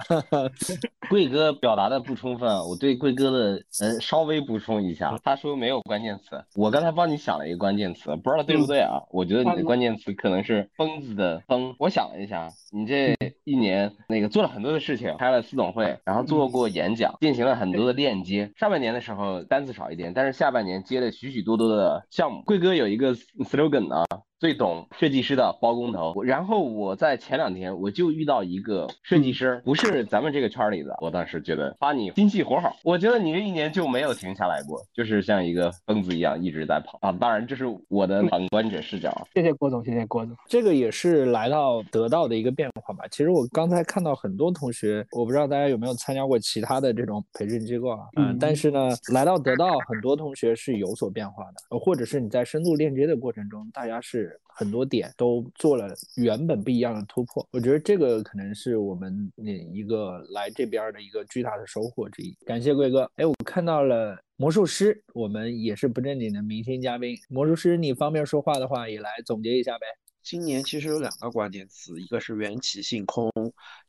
贵哥表达的不充分，我对贵哥的嗯稍微补充一下，他说没有关键词，我刚才帮你想了一个关键词，不知道对不对啊？我觉得你的关键词可能是疯子的疯。我想了一下，你这一年那个做了很多的事情，开了四总会，然后做过演讲，进行了很多的链接。上半年的时候然后单子少一点，但是下半年接了许许多多的项目。贵哥有一个 slogan 啊。最懂设计师的包工头。然后我在前两天我就遇到一个设计师，不是咱们这个圈里的。我当时觉得发你心细活好，我觉得你这一年就没有停下来过，就是像一个疯子一样一直在跑啊。当然这是我的旁观者视角。谢谢郭总，谢谢郭总。这个也是来到得到的一个变化吧。其实我刚才看到很多同学，我不知道大家有没有参加过其他的这种培训机构啊？嗯，但是呢，来到得到很多同学是有所变化的，或者是你在深度链接的过程中，大家是。很多点都做了原本不一样的突破，我觉得这个可能是我们那一个来这边的一个巨大的收获之一。感谢贵哥，哎，我看到了魔术师，我们也是不正经的明星嘉宾。魔术师，你方便说话的话，也来总结一下呗。今年其实有两个关键词，一个是缘起性空，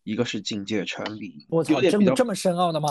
一个是境界成理。我操，这么这么深奥的吗？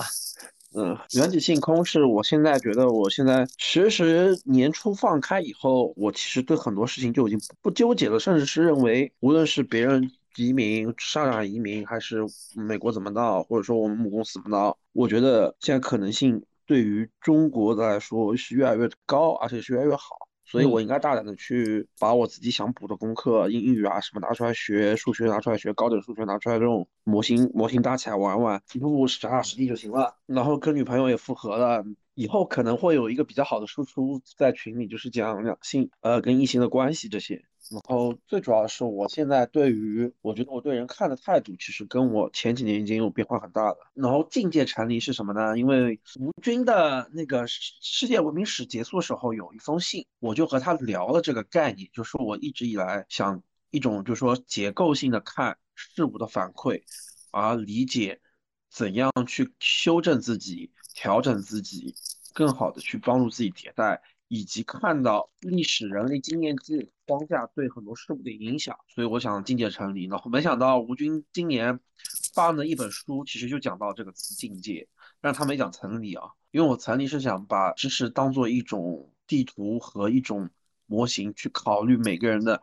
嗯，缘起性空是我现在觉得，我现在其实年初放开以后，我其实对很多事情就已经不纠结了，甚至是认为，无论是别人移民、上海移民，还是美国怎么闹，或者说我们母公司怎么闹，我觉得现在可能性对于中国来说是越来越高，而且是越来越好。所以我应该大胆的去把我自己想补的功课，英英语啊什么拿出来学，数学拿出来学，高等数学拿出来这种，模型模型搭起来玩玩，一步步脚踏实地就行了。然后跟女朋友也复合了，以后可能会有一个比较好的输出在群里，就是讲两性呃跟异性的关系这些。然后最主要是我现在对于，我觉得我对人看的态度，其实跟我前几年已经有变化很大了。然后境界成离是什么呢？因为吴军的那个世世界文明史结束的时候有一封信，我就和他聊了这个概念，就是我一直以来想一种就是说结构性的看事物的反馈，而理解怎样去修正自己、调整自己，更好的去帮助自己迭代。以及看到历史人类经验记框架对很多事物的影响，所以我想境界成立。然后没想到吴军今年发了一本书，其实就讲到这个词境界，但他没讲层理啊，因为我层理是想把知识当做一种地图和一种模型去考虑每个人的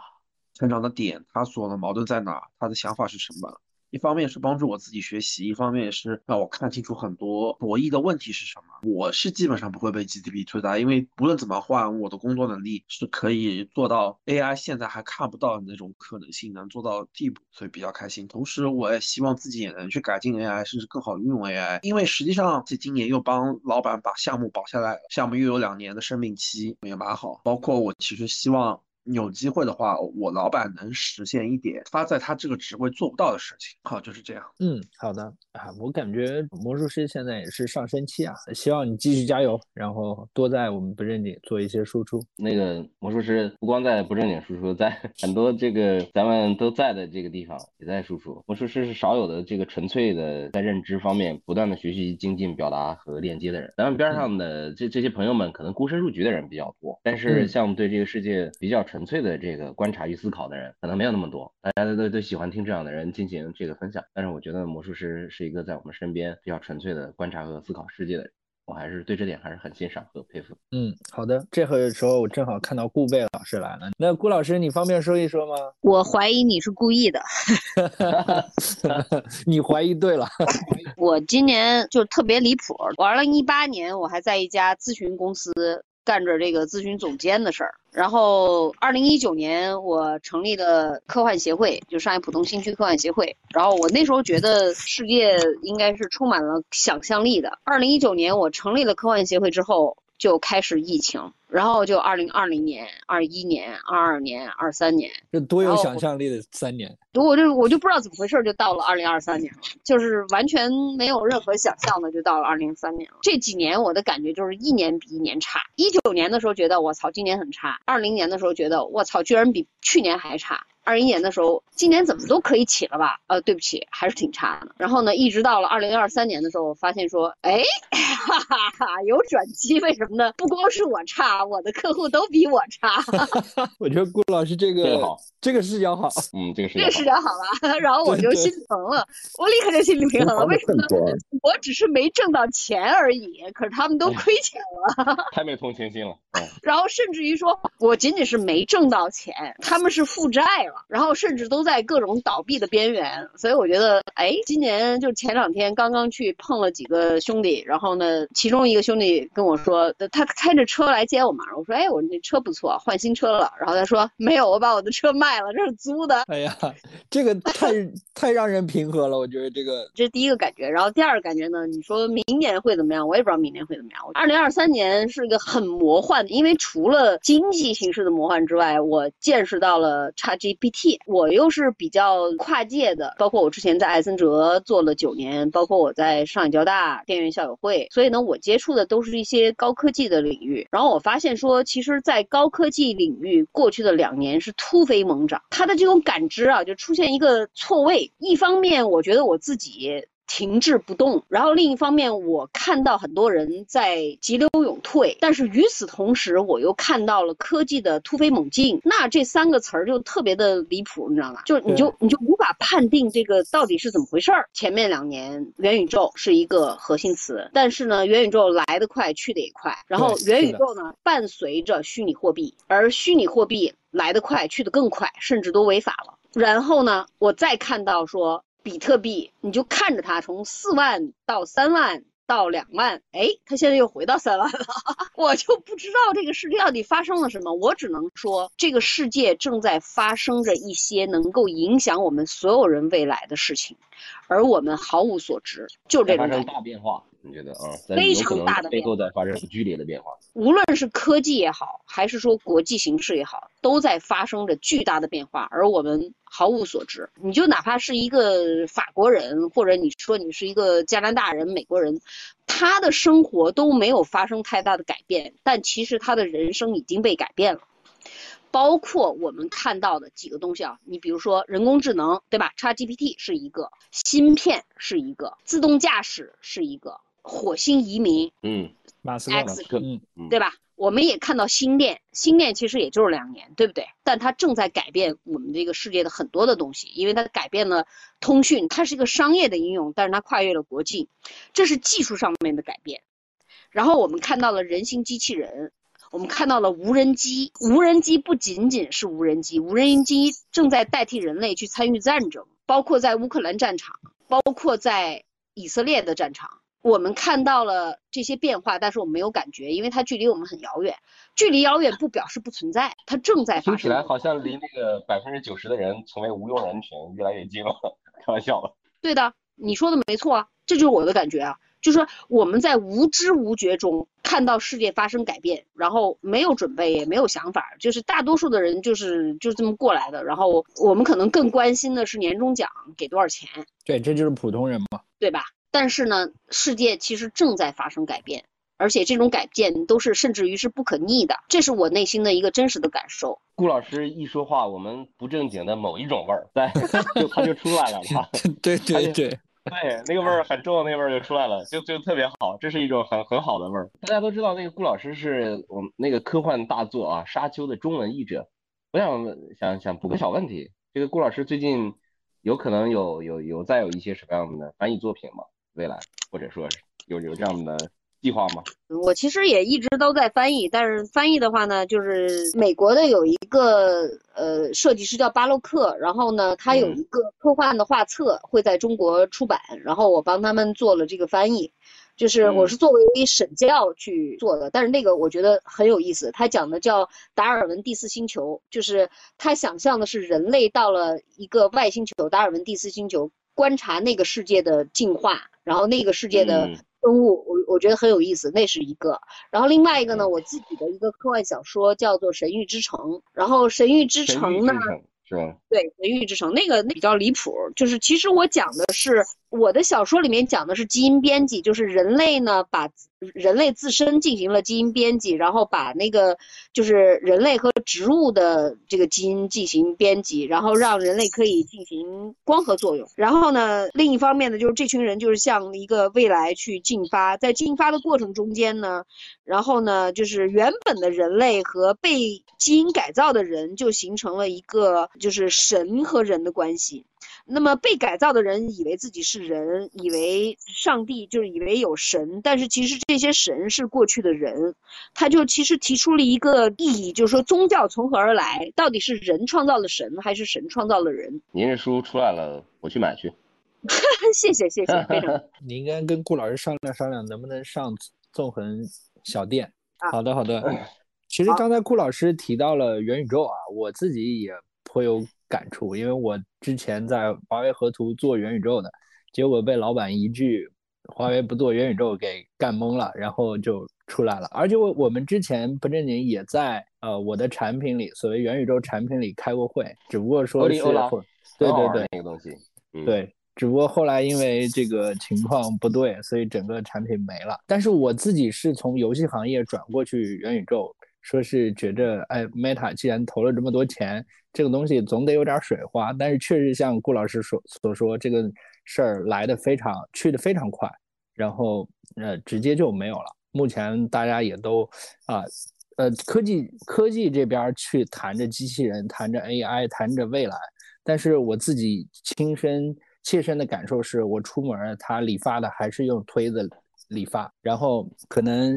成长的点，他所的矛盾在哪，他的想法是什么。一方面是帮助我自己学习，一方面也是让我看清楚很多博弈的问题是什么。我是基本上不会被 GDP 推大，因为不论怎么换，我的工作能力是可以做到 AI 现在还看不到的那种可能性能做到地步，所以比较开心。同时，我也希望自己也能去改进 AI，甚至更好运用 AI。因为实际上，这今年又帮老板把项目保下来了，项目又有两年的生命期，也蛮好。包括我其实希望。有机会的话，我老板能实现一点他在他这个职位做不到的事情。好，就是这样。嗯，好的啊，我感觉魔术师现在也是上升期啊，希望你继续加油，然后多在我们不正经做一些输出。那个魔术师不光在不正经输出，在 很多这个咱们都在的这个地方也在输出。魔术师是少有的这个纯粹的在认知方面不断的学习精进表达和链接的人。咱们边上的这这些朋友们可能孤身入局的人比较多，但是像对这个世界比较。纯粹的这个观察与思考的人可能没有那么多，大家都都喜欢听这样的人进行这个分享。但是我觉得魔术师是一个在我们身边比较纯粹的观察和思考世界的人。我还是对这点还是很欣赏和佩服。嗯，好的，这个时候我正好看到顾贝老师来了，那顾老师你方便说一说吗？我怀疑你是故意的，你怀疑对了。我今年就特别离谱，我二零一八年我还在一家咨询公司干着这个咨询总监的事儿，然后二零一九年我成立了科幻协会，就上海浦东新区科幻协会，然后我那时候觉得世界应该是充满了想象力的。二零一九年我成立了科幻协会之后，就开始疫情。然后就二零二零年、二一年、二二年、二三年，这多有想象力的三年。我就我就不知道怎么回事，就到了二零二三年了，就是完全没有任何想象的，就到了二零三年了。这几年我的感觉就是一年比一年差。一九年的时候觉得我操，今年很差；二零年的时候觉得我操，居然比去年还差。二一年的时候，今年怎么都可以起了吧？呃，对不起，还是挺差的。然后呢，一直到了二零二三年的时候，我发现说，哎，哈哈哈，有转机。为什么呢？不光是我差，我的客户都比我差。我觉得顾老师这个这个视角好，嗯，这个视角这个视角好吧？然后我就心疼了，我立刻就心理平衡了。为什么呢？我只是没挣到钱而已，可是他们都亏钱了，太没同情心了。然后甚至于说我仅仅是没挣到钱，他们是负债了。然后甚至都在各种倒闭的边缘，所以我觉得，哎，今年就前两天刚刚去碰了几个兄弟，然后呢，其中一个兄弟跟我说，他开着车来接我嘛，我说，哎，我那车不错，换新车了。然后他说，没有，我把我的车卖了，这是租的。哎呀，这个太 太让人平和了，我觉得这个这是第一个感觉。然后第二个感觉呢，你说明年会怎么样？我也不知道明年会怎么样。二零二三年是个很魔幻的，因为除了经济形势的魔幻之外，我见识到了差 G。BT，我又是比较跨界的，包括我之前在艾森哲做了九年，包括我在上海交大电院校友会，所以呢，我接触的都是一些高科技的领域。然后我发发现说，其实，在高科技领域，过去的两年是突飞猛涨，他的这种感知啊，就出现一个错位。一方面，我觉得我自己。停滞不动，然后另一方面，我看到很多人在急流勇退，但是与此同时，我又看到了科技的突飞猛进。那这三个词儿就特别的离谱，你知道吗？就你就你就无法判定这个到底是怎么回事儿。前面两年元宇宙是一个核心词，但是呢，元宇宙来得快，去得也快。然后元宇宙呢，伴随着虚拟货币，而虚拟货币来得快，去得更快，甚至都违法了。然后呢，我再看到说。比特币，你就看着它从四万到三万到两万，哎，它现在又回到三万了。我就不知道这个世界到底发生了什么，我只能说这个世界正在发生着一些能够影响我们所有人未来的事情，而我们毫无所知。就这种发生大变化，你觉得啊？非常大的背后在发生剧烈的变化。无论是科技也好，还是说国际形势也好，都在发生着巨大的变化，而我们。毫无所知，你就哪怕是一个法国人，或者你说你是一个加拿大人、美国人，他的生活都没有发生太大的改变，但其实他的人生已经被改变了。包括我们看到的几个东西啊，你比如说人工智能，对吧？XGPT 是一个，芯片是一个，自动驾驶是一个，火星移民，嗯，马斯克，嗯，对吧？我们也看到星链，星链其实也就是两年，对不对？但它正在改变我们这个世界的很多的东西，因为它改变了通讯，它是一个商业的应用，但是它跨越了国际，这是技术上面的改变。然后我们看到了人形机器人，我们看到了无人机，无人机不仅仅是无人机，无人机正在代替人类去参与战争，包括在乌克兰战场，包括在以色列的战场。我们看到了这些变化，但是我们没有感觉，因为它距离我们很遥远。距离遥远不表示不存在，它正在发生。听起来好像离那个百分之九十的人成为无用人群越来越近了。开玩笑了。对的，你说的没错啊，这就是我的感觉啊，就是我们在无知无觉中看到世界发生改变，然后没有准备也没有想法，就是大多数的人就是就这么过来的。然后我们可能更关心的是年终奖给多少钱。对，这就是普通人嘛，对吧？但是呢，世界其实正在发生改变，而且这种改变都是甚至于是不可逆的，这是我内心的一个真实的感受。顾老师一说话，我们不正经的某一种味儿在，就他就出来了，对对对对，那个味儿很重，那个味儿就出来了，就就特别好，这是一种很很好的味儿。大家都知道那个顾老师是我们那个科幻大作啊《沙丘》的中文译者，我想想想补个小问题，这个顾老师最近有可能有有有再有一些什么样的翻译作品吗？未来，或者说是有有这样的计划吗？我其实也一直都在翻译，但是翻译的话呢，就是美国的有一个呃设计师叫巴洛克，然后呢，他有一个科幻的画册会在中国出版，然后我帮他们做了这个翻译。就是我是作为审教去做的，但是那个我觉得很有意思。他讲的叫达尔文第四星球，就是他想象的是人类到了一个外星球，达尔文第四星球，观察那个世界的进化，然后那个世界的生物，我我觉得很有意思，那是一个。然后另外一个呢，我自己的一个科幻小说叫做《神域之城》，然后《神域之城》呢，是吧？对，《神域之城》那个那比较离谱，就是其实我讲的是。我的小说里面讲的是基因编辑，就是人类呢把人类自身进行了基因编辑，然后把那个就是人类和植物的这个基因进行编辑，然后让人类可以进行光合作用。然后呢，另一方面呢，就是这群人就是向一个未来去进发，在进发的过程中间呢，然后呢，就是原本的人类和被基因改造的人就形成了一个就是神和人的关系。那么被改造的人以为自己是人，以为上帝就是以为有神，但是其实这些神是过去的人，他就其实提出了一个意义，就是说宗教从何而来？到底是人创造了神，还是神创造了人？您这书出来了，我去买去。谢谢谢谢，非常。你应该跟顾老师商量商量，能不能上纵横小店？好的好的。其实刚才顾老师提到了元宇宙啊，我自己也颇有。感触，因为我之前在华为河图做元宇宙的，结果被老板一句“华为不做元宇宙”给干懵了，然后就出来了。而且我我们之前不正经也在呃我的产品里，所谓元宇宙产品里开过会，只不过说是对对对那个东西，对，只不过后来因为这个情况不对，所以整个产品没了。但是我自己是从游戏行业转过去元宇宙。说是觉着，哎，Meta 既然投了这么多钱，这个东西总得有点水花。但是确实像顾老师所所说，这个事儿来的非常，去的非常快，然后呃，直接就没有了。目前大家也都啊，呃，科技科技这边去谈着机器人，谈着 AI，谈着未来。但是我自己亲身切身的感受是，我出门他理发的还是用推子理发，然后可能。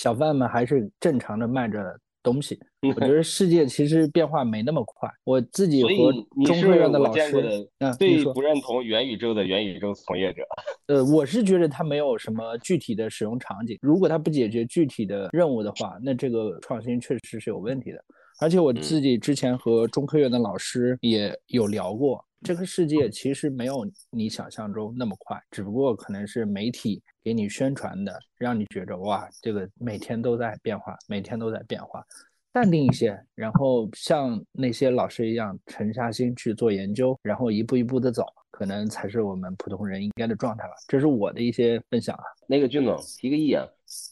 小贩们还是正常的卖着东西，我觉得世界其实变化没那么快。我自己和中科院的老师，嗯，最不认同元宇宙的元宇宙从业者。呃，我是觉得它没有什么具体的使用场景，如果它不解决具体的任务的话，那这个创新确实是有问题的。而且我自己之前和中科院的老师也有聊过，这个世界其实没有你想象中那么快，只不过可能是媒体。给你宣传的，让你觉着哇，这个每天都在变化，每天都在变化，淡定一些，然后像那些老师一样沉下心去做研究，然后一步一步的走，可能才是我们普通人应该的状态吧。这是我的一些分享啊。那个俊总提个议啊，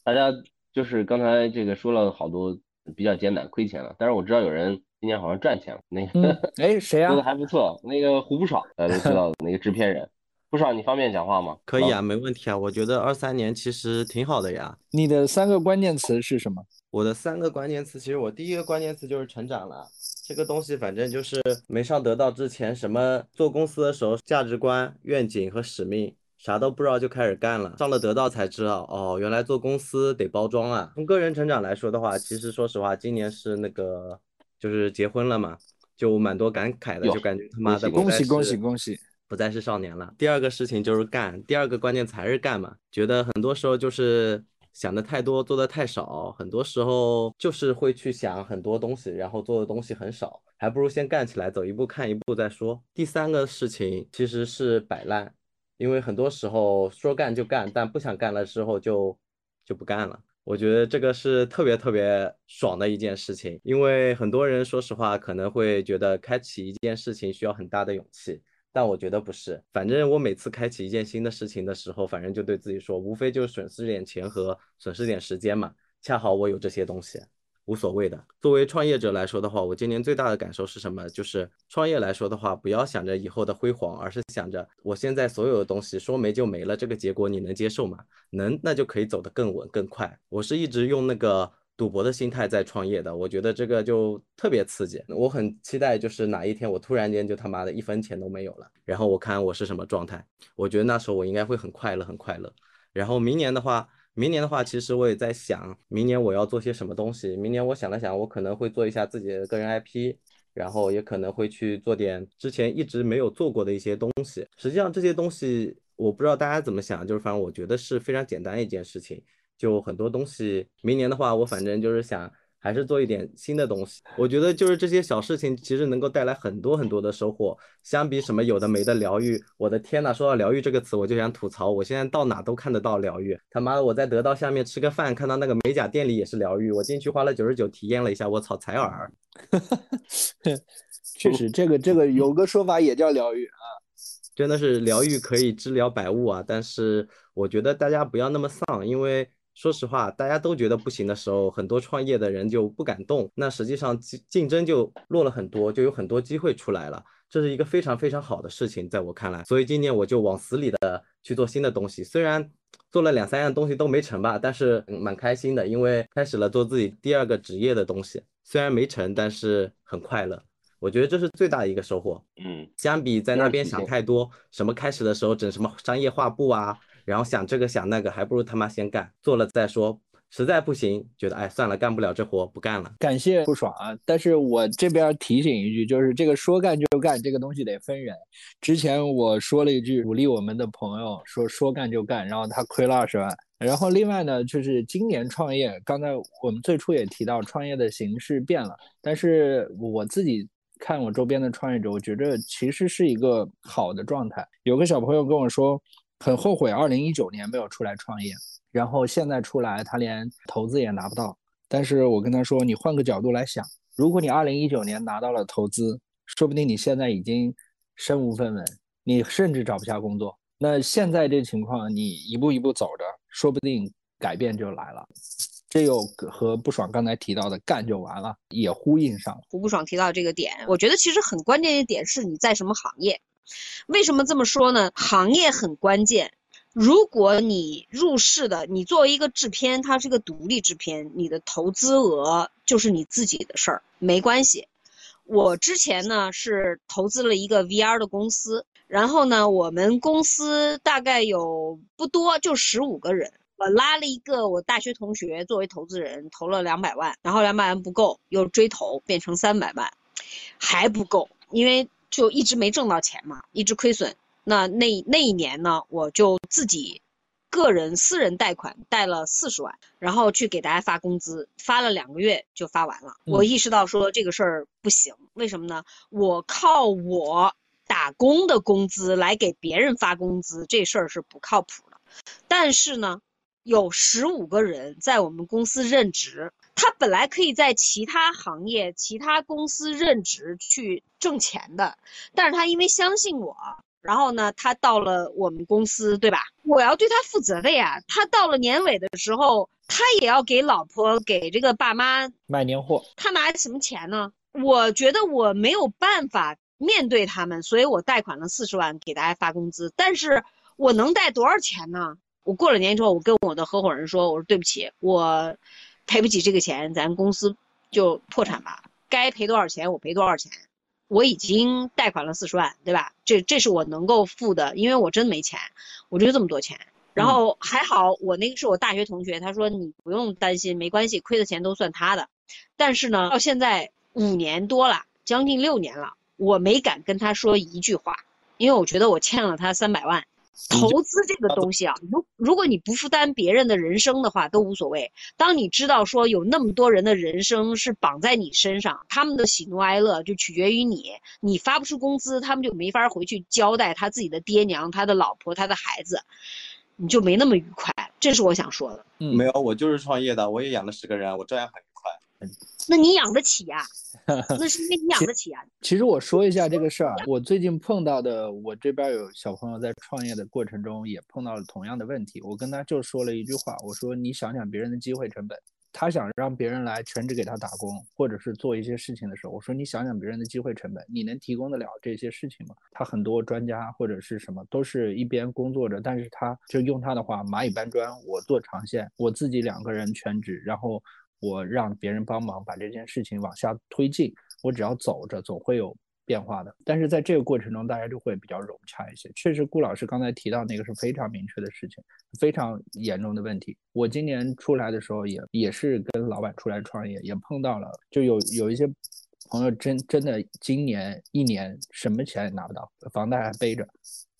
大家就是刚才这个说了好多比较艰难亏钱了，但是我知道有人今年好像赚钱了。那个哎谁啊？做的还不错，那个胡不爽，大家都知道的那个制片人。不爽，你方便讲话吗？可以啊，没问题啊。我觉得二三年其实挺好的呀。你的三个关键词是什么？我的三个关键词，其实我第一个关键词就是成长了。这个东西反正就是没上得到之前，什么做公司的时候价值观、愿景和使命啥都不知道就开始干了。上了得到才知道，哦，原来做公司得包装啊。从个人成长来说的话，其实说实话，今年是那个就是结婚了嘛，就蛮多感慨的，就感觉他妈的恭喜恭喜恭喜。不再是少年了。第二个事情就是干，第二个关键词还是干嘛？觉得很多时候就是想的太多，做的太少。很多时候就是会去想很多东西，然后做的东西很少，还不如先干起来，走一步看一步再说。第三个事情其实是摆烂，因为很多时候说干就干，但不想干了之后就就不干了。我觉得这个是特别特别爽的一件事情，因为很多人说实话可能会觉得开启一件事情需要很大的勇气。但我觉得不是，反正我每次开启一件新的事情的时候，反正就对自己说，无非就是损失点钱和损失点时间嘛。恰好我有这些东西，无所谓的。作为创业者来说的话，我今年最大的感受是什么？就是创业来说的话，不要想着以后的辉煌，而是想着我现在所有的东西说没就没了，这个结果你能接受吗？能，那就可以走得更稳更快。我是一直用那个。赌博的心态在创业的，我觉得这个就特别刺激。我很期待，就是哪一天我突然间就他妈的一分钱都没有了，然后我看我是什么状态。我觉得那时候我应该会很快乐，很快乐。然后明年的话，明年的话，其实我也在想，明年我要做些什么东西。明年我想了想，我可能会做一下自己的个人 IP，然后也可能会去做点之前一直没有做过的一些东西。实际上这些东西，我不知道大家怎么想，就是反正我觉得是非常简单一件事情。就很多东西，明年的话，我反正就是想。还是做一点新的东西，我觉得就是这些小事情，其实能够带来很多很多的收获。相比什么有的没的疗愈，我的天呐，说到疗愈这个词，我就想吐槽，我现在到哪都看得到疗愈。他妈的，我在得到下面吃个饭，看到那个美甲店里也是疗愈。我进去花了九十九体验了一下，我操，采耳。确实，这个这个有个说法也叫疗愈啊，真的是疗愈可以治疗百物啊。但是我觉得大家不要那么丧，因为。说实话，大家都觉得不行的时候，很多创业的人就不敢动。那实际上竞竞争就弱了很多，就有很多机会出来了。这是一个非常非常好的事情，在我看来。所以今年我就往死里的去做新的东西。虽然做了两三样东西都没成吧，但是蛮开心的，因为开始了做自己第二个职业的东西。虽然没成，但是很快乐。我觉得这是最大的一个收获。嗯，相比在那边想太多，什么开始的时候整什么商业画布啊。然后想这个想那个，还不如他妈先干，做了再说。实在不行，觉得哎算了，干不了这活，不干了。感谢不爽啊！但是我这边提醒一句，就是这个说干就干这个东西得分人。之前我说了一句鼓励我们的朋友说说干就干，然后他亏了二十万。然后另外呢，就是今年创业，刚才我们最初也提到创业的形式变了，但是我自己看我周边的创业者，我觉得其实是一个好的状态。有个小朋友跟我说。很后悔，二零一九年没有出来创业，然后现在出来，他连投资也拿不到。但是我跟他说，你换个角度来想，如果你二零一九年拿到了投资，说不定你现在已经身无分文，你甚至找不下工作。那现在这情况，你一步一步走着，说不定改变就来了。这又和不爽刚才提到的干就完了也呼应上了。胡不爽提到这个点，我觉得其实很关键一点是你在什么行业。为什么这么说呢？行业很关键。如果你入市的，你作为一个制片，它是个独立制片，你的投资额就是你自己的事儿，没关系。我之前呢是投资了一个 VR 的公司，然后呢，我们公司大概有不多，就十五个人。我拉了一个我大学同学作为投资人，投了两百万，然后两百万不够，又追投变成三百万，还不够，因为。就一直没挣到钱嘛，一直亏损。那那那一年呢，我就自己个人私人贷款贷了四十万，然后去给大家发工资，发了两个月就发完了。我意识到说这个事儿不行，为什么呢？我靠我打工的工资来给别人发工资，这事儿是不靠谱的。但是呢，有十五个人在我们公司任职。他本来可以在其他行业、其他公司任职去挣钱的，但是他因为相信我，然后呢，他到了我们公司，对吧？我要对他负责的呀。他到了年尾的时候，他也要给老婆、给这个爸妈买年货。他拿什么钱呢？我觉得我没有办法面对他们，所以我贷款了四十万给大家发工资。但是我能贷多少钱呢？我过了年之后，我跟我的合伙人说，我说对不起，我。赔不起这个钱，咱公司就破产吧。该赔多少钱我赔多少钱。我已经贷款了四十万，对吧？这这是我能够付的，因为我真没钱，我就这么多钱。然后还好，我那个是我大学同学，他说你不用担心，没关系，亏的钱都算他的。但是呢，到现在五年多了，将近六年了，我没敢跟他说一句话，因为我觉得我欠了他三百万。投资这个东西啊，如如果你不负担别人的人生的话，都无所谓。当你知道说有那么多人的人生是绑在你身上，他们的喜怒哀乐就取决于你，你发不出工资，他们就没法回去交代他自己的爹娘、他的老婆、他的孩子，你就没那么愉快。这是我想说的。嗯，没有，我就是创业的，我也养了十个人，我照样很。那你养得起呀？那是因为你养得起啊。其实我说一下这个事儿啊，我最近碰到的，我这边有小朋友在创业的过程中也碰到了同样的问题。我跟他就说了一句话，我说你想想别人的机会成本，他想让别人来全职给他打工，或者是做一些事情的时候，我说你想想别人的机会成本，你能提供得了这些事情吗？他很多专家或者是什么都是一边工作着，但是他就用他的话，蚂蚁搬砖，我做长线，我自己两个人全职，然后我让别人帮忙把这件事情往下推进。我只要走着，总会有变化的。但是在这个过程中，大家就会比较融洽一些。确实，顾老师刚才提到那个是非常明确的事情，非常严重的问题。我今年出来的时候也也是跟老板出来创业，也碰到了，就有有一些朋友真真的今年一年什么钱也拿不到，房贷还背着。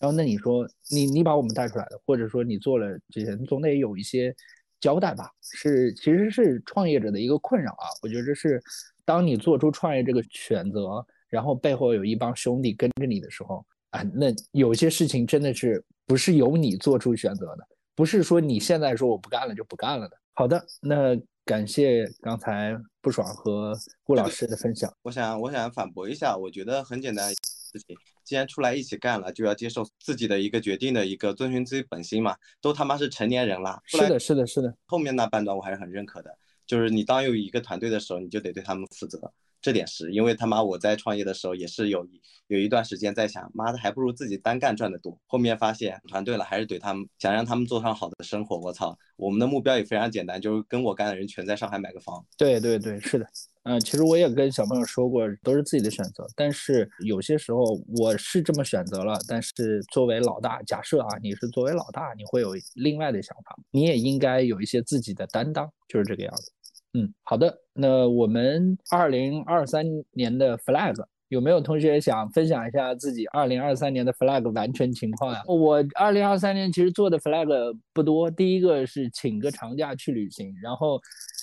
然后那你说你你把我们带出来的，或者说你做了这些，总得有一些。交代吧，是其实是创业者的一个困扰啊。我觉得这是，当你做出创业这个选择，然后背后有一帮兄弟跟着你的时候啊，那有些事情真的是不是由你做出选择的，不是说你现在说我不干了就不干了的。好的，那感谢刚才不爽和顾老师的分享。我想我想反驳一下，我觉得很简单。事情，既然出来一起干了，就要接受自己的一个决定的一个遵循自己本心嘛。都他妈是成年人了。是的，是的，是的。后面那半段我还是很认可的，就是你当有一个团队的时候，你就得对他们负责。这点是因为他妈我在创业的时候也是有有一段时间在想，妈的还不如自己单干赚的多。后面发现团队了，还是对他们想让他们做上好的生活。我操，我们的目标也非常简单，就是跟我干的人全在上海买个房。对对对，是的。嗯，其实我也跟小朋友说过，都是自己的选择。但是有些时候我是这么选择了，但是作为老大，假设啊，你是作为老大，你会有另外的想法，你也应该有一些自己的担当，就是这个样子。嗯，好的，那我们二零二三年的 flag 有没有同学想分享一下自己二零二三年的 flag 完成情况呀？我二零二三年其实做的 flag 不多，第一个是请个长假去旅行，然后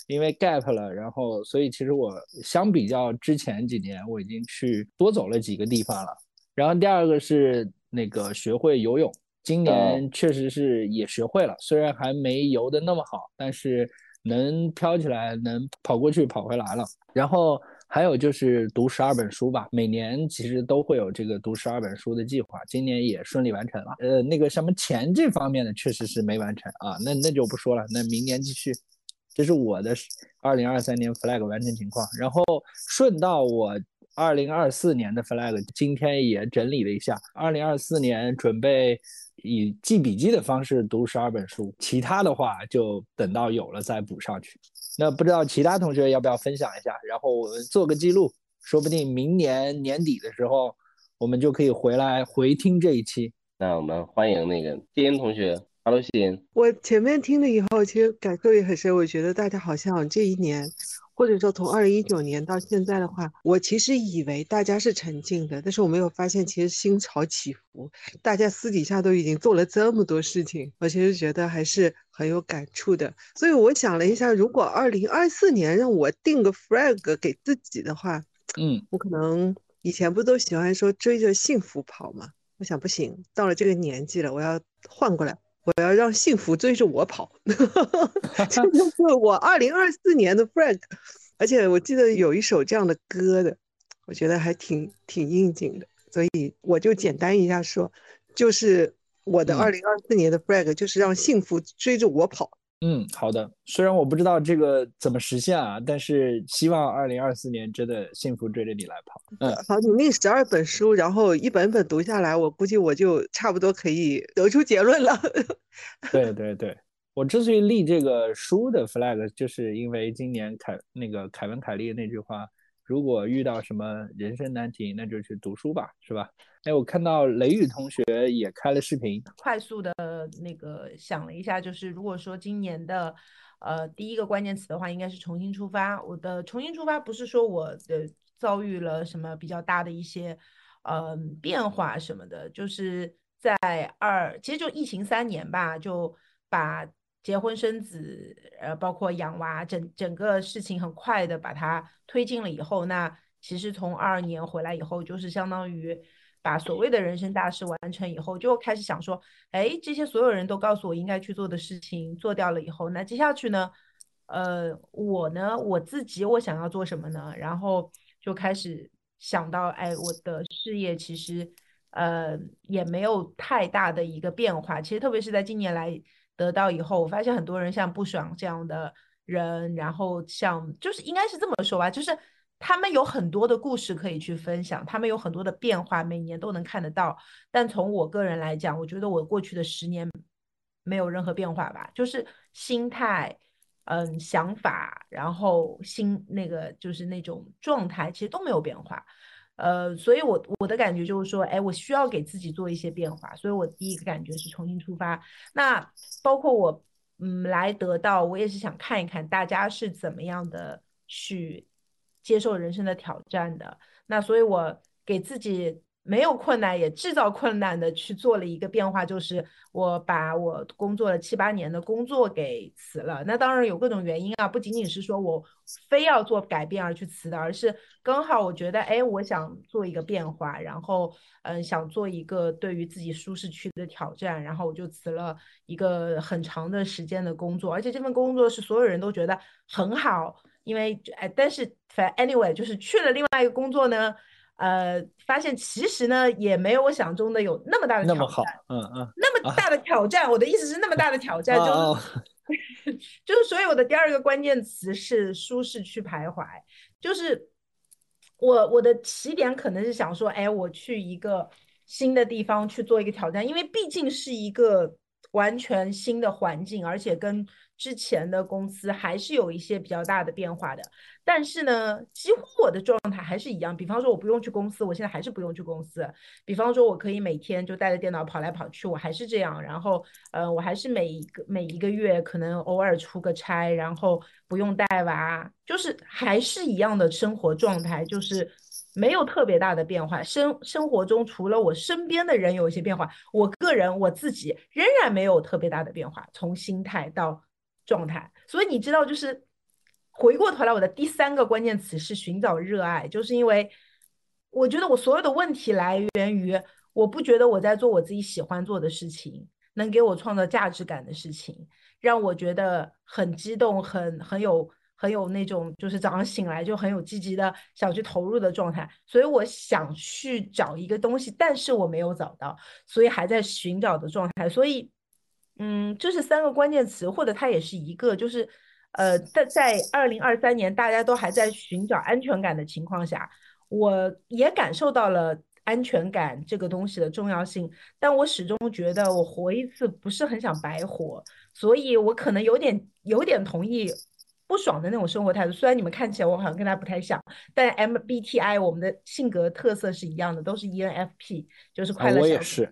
因为 gap 了，然后所以其实我相比较之前几年，我已经去多走了几个地方了。然后第二个是那个学会游泳，今年确实是也学会了，虽然还没游的那么好，但是。能飘起来，能跑过去，跑回来了。然后还有就是读十二本书吧，每年其实都会有这个读十二本书的计划，今年也顺利完成了。呃，那个什么钱这方面的确实是没完成啊，那那就不说了，那明年继续。这是我的二零二三年 flag 完成情况。然后顺道我二零二四年的 flag 今天也整理了一下，二零二四年准备。以记笔记的方式读十二本书，其他的话就等到有了再补上去。那不知道其他同学要不要分享一下，然后我们做个记录，说不定明年年底的时候，我们就可以回来回听这一期。那我们欢迎那个谢英同学，Hello，谢英。我前面听了以后，其实感受也很深。我觉得大家好像这一年。或者说，从二零一九年到现在的话，我其实以为大家是沉静的，但是我没有发现，其实心潮起伏，大家私底下都已经做了这么多事情，我其实觉得还是很有感触的。所以我想了一下，如果二零二四年让我定个 flag 给自己的话，嗯，我可能以前不都喜欢说追着幸福跑吗？我想不行，到了这个年纪了，我要换过来。我要让幸福追着我跑，这 就是我二零二四年的 frag。而且我记得有一首这样的歌的，我觉得还挺挺应景的，所以我就简单一下说，就是我的二零二四年的 frag，就是让幸福追着我跑。嗯，好的。虽然我不知道这个怎么实现啊，但是希望二零二四年真的幸福追着你来跑。嗯，好，你那十二本书，然后一本本读下来，我估计我就差不多可以得出结论了。对对对，我之所以立这个书的 flag，就是因为今年凯那个凯文凯利那句话。如果遇到什么人生难题，那就去读书吧，是吧？哎，我看到雷雨同学也开了视频，快速的那个想了一下，就是如果说今年的，呃，第一个关键词的话，应该是重新出发。我的重新出发不是说我的遭遇了什么比较大的一些，呃，变化什么的，就是在二，其实就疫情三年吧，就把。结婚生子，呃，包括养娃，整整个事情很快的把它推进了以后，那其实从二二年回来以后，就是相当于把所谓的人生大事完成以后，就开始想说，哎，这些所有人都告诉我应该去做的事情做掉了以后，那接下去呢，呃，我呢，我自己我想要做什么呢？然后就开始想到，哎，我的事业其实，呃，也没有太大的一个变化，其实特别是在近年来。得到以后，我发现很多人像不爽这样的人，然后像就是应该是这么说吧，就是他们有很多的故事可以去分享，他们有很多的变化，每年都能看得到。但从我个人来讲，我觉得我过去的十年没有任何变化吧，就是心态、嗯想法，然后心那个就是那种状态，其实都没有变化。呃，所以我我的感觉就是说，哎，我需要给自己做一些变化，所以我第一个感觉是重新出发。那包括我，嗯，来得到，我也是想看一看大家是怎么样的去接受人生的挑战的。那所以，我给自己。没有困难也制造困难的去做了一个变化，就是我把我工作了七八年的工作给辞了。那当然有各种原因啊，不仅仅是说我非要做改变而去辞的，而是刚好我觉得，哎，我想做一个变化，然后嗯，想做一个对于自己舒适区的挑战，然后我就辞了一个很长的时间的工作，而且这份工作是所有人都觉得很好，因为哎，但是反正 anyway 就是去了另外一个工作呢。呃，发现其实呢，也没有我想中的有那么大的那么好，嗯嗯，那么大的挑战。我的意思是那么大的挑战，就是 就是，所以我的第二个关键词是舒适区徘徊。就是我我的起点可能是想说，哎，我去一个新的地方去做一个挑战，因为毕竟是一个完全新的环境，而且跟之前的公司还是有一些比较大的变化的。但是呢，几乎我的状态还是一样。比方说，我不用去公司，我现在还是不用去公司。比方说，我可以每天就带着电脑跑来跑去，我还是这样。然后，呃，我还是每一个每一个月可能偶尔出个差，然后不用带娃，就是还是一样的生活状态，就是没有特别大的变化。生生活中除了我身边的人有一些变化，我个人我自己仍然没有特别大的变化，从心态到状态。所以你知道，就是。回过头来，我的第三个关键词是寻找热爱，就是因为我觉得我所有的问题来源于我不觉得我在做我自己喜欢做的事情，能给我创造价值感的事情，让我觉得很激动，很很有很有那种就是早上醒来就很有积极的想去投入的状态，所以我想去找一个东西，但是我没有找到，所以还在寻找的状态，所以嗯，这是三个关键词，或者它也是一个，就是。呃，在在二零二三年，大家都还在寻找安全感的情况下，我也感受到了安全感这个东西的重要性。但我始终觉得，我活一次不是很想白活，所以我可能有点有点同意不爽的那种生活态度。虽然你们看起来我好像跟他不太像，但 MBTI 我们的性格特色是一样的，都是 ENFP，就是快乐。我也是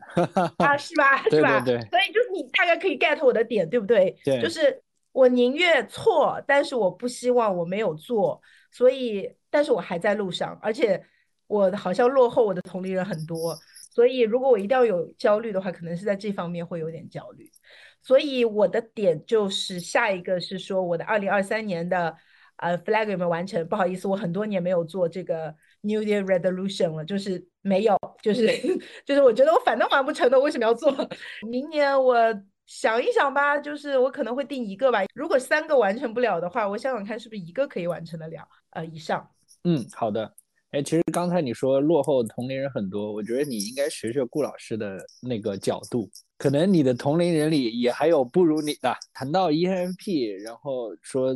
啊，是吧？是吧？对对。所以就是你大概可以 get 我的点，对不对？对，就是。我宁愿错，但是我不希望我没有做，所以，但是我还在路上，而且我好像落后我的同龄人很多，所以如果我一定要有焦虑的话，可能是在这方面会有点焦虑。所以我的点就是下一个是说我的二零二三年的呃 flag 有没有完成？不好意思，我很多年没有做这个 New Year Resolution 了，就是没有，就是 就是我觉得我反正完不成的，为什么要做？明年我。想一想吧，就是我可能会定一个吧。如果三个完成不了的话，我想想看是不是一个可以完成得了，呃，以上。嗯，好的。哎，其实刚才你说落后同龄人很多，我觉得你应该学学顾老师的那个角度，可能你的同龄人里也还有不如你的。谈到 ENFP，然后说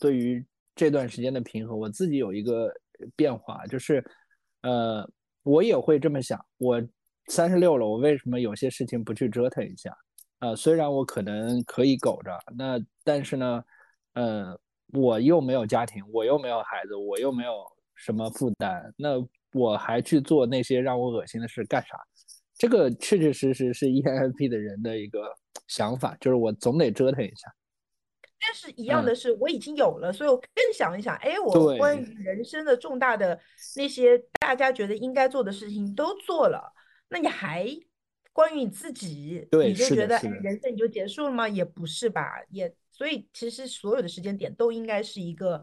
对于这段时间的平衡，我自己有一个变化，就是，呃，我也会这么想。我三十六了，我为什么有些事情不去折腾一下？呃，虽然我可能可以苟着，那但是呢，呃，我又没有家庭，我又没有孩子，我又没有什么负担，那我还去做那些让我恶心的事干啥？这个确确实实是 ENFP 的人的一个想法，就是我总得折腾一下。但是一样的是，我已经有了，所以我更想一想，哎，我关于人生的重大的那些大家觉得应该做的事情都做了，那你还？关于你自己，你就觉得人生你就结束了吗？也不是吧，也所以其实所有的时间点都应该是一个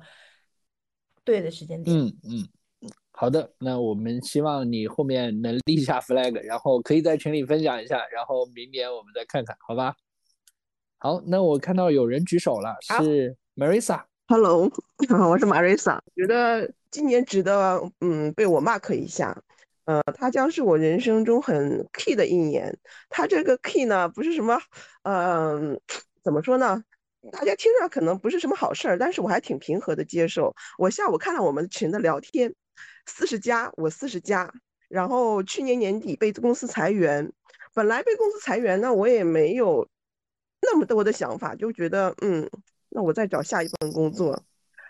对的时间点。嗯嗯，好的，那我们希望你后面能立下 flag，然后可以在群里分享一下，然后明年我们再看看，好吧？好，那我看到有人举手了，是 Marisa。Hello，我是 Marisa，觉得今年值得嗯被我 mark 一下。呃，它将是我人生中很 key 的一年。它这个 key 呢，不是什么，嗯，怎么说呢？大家听着可能不是什么好事儿，但是我还挺平和的接受。我下午看了我们群的聊天，四十加，我四十加。然后去年年底被公司裁员，本来被公司裁员呢，我也没有那么多的想法，就觉得，嗯，那我再找下一份工作。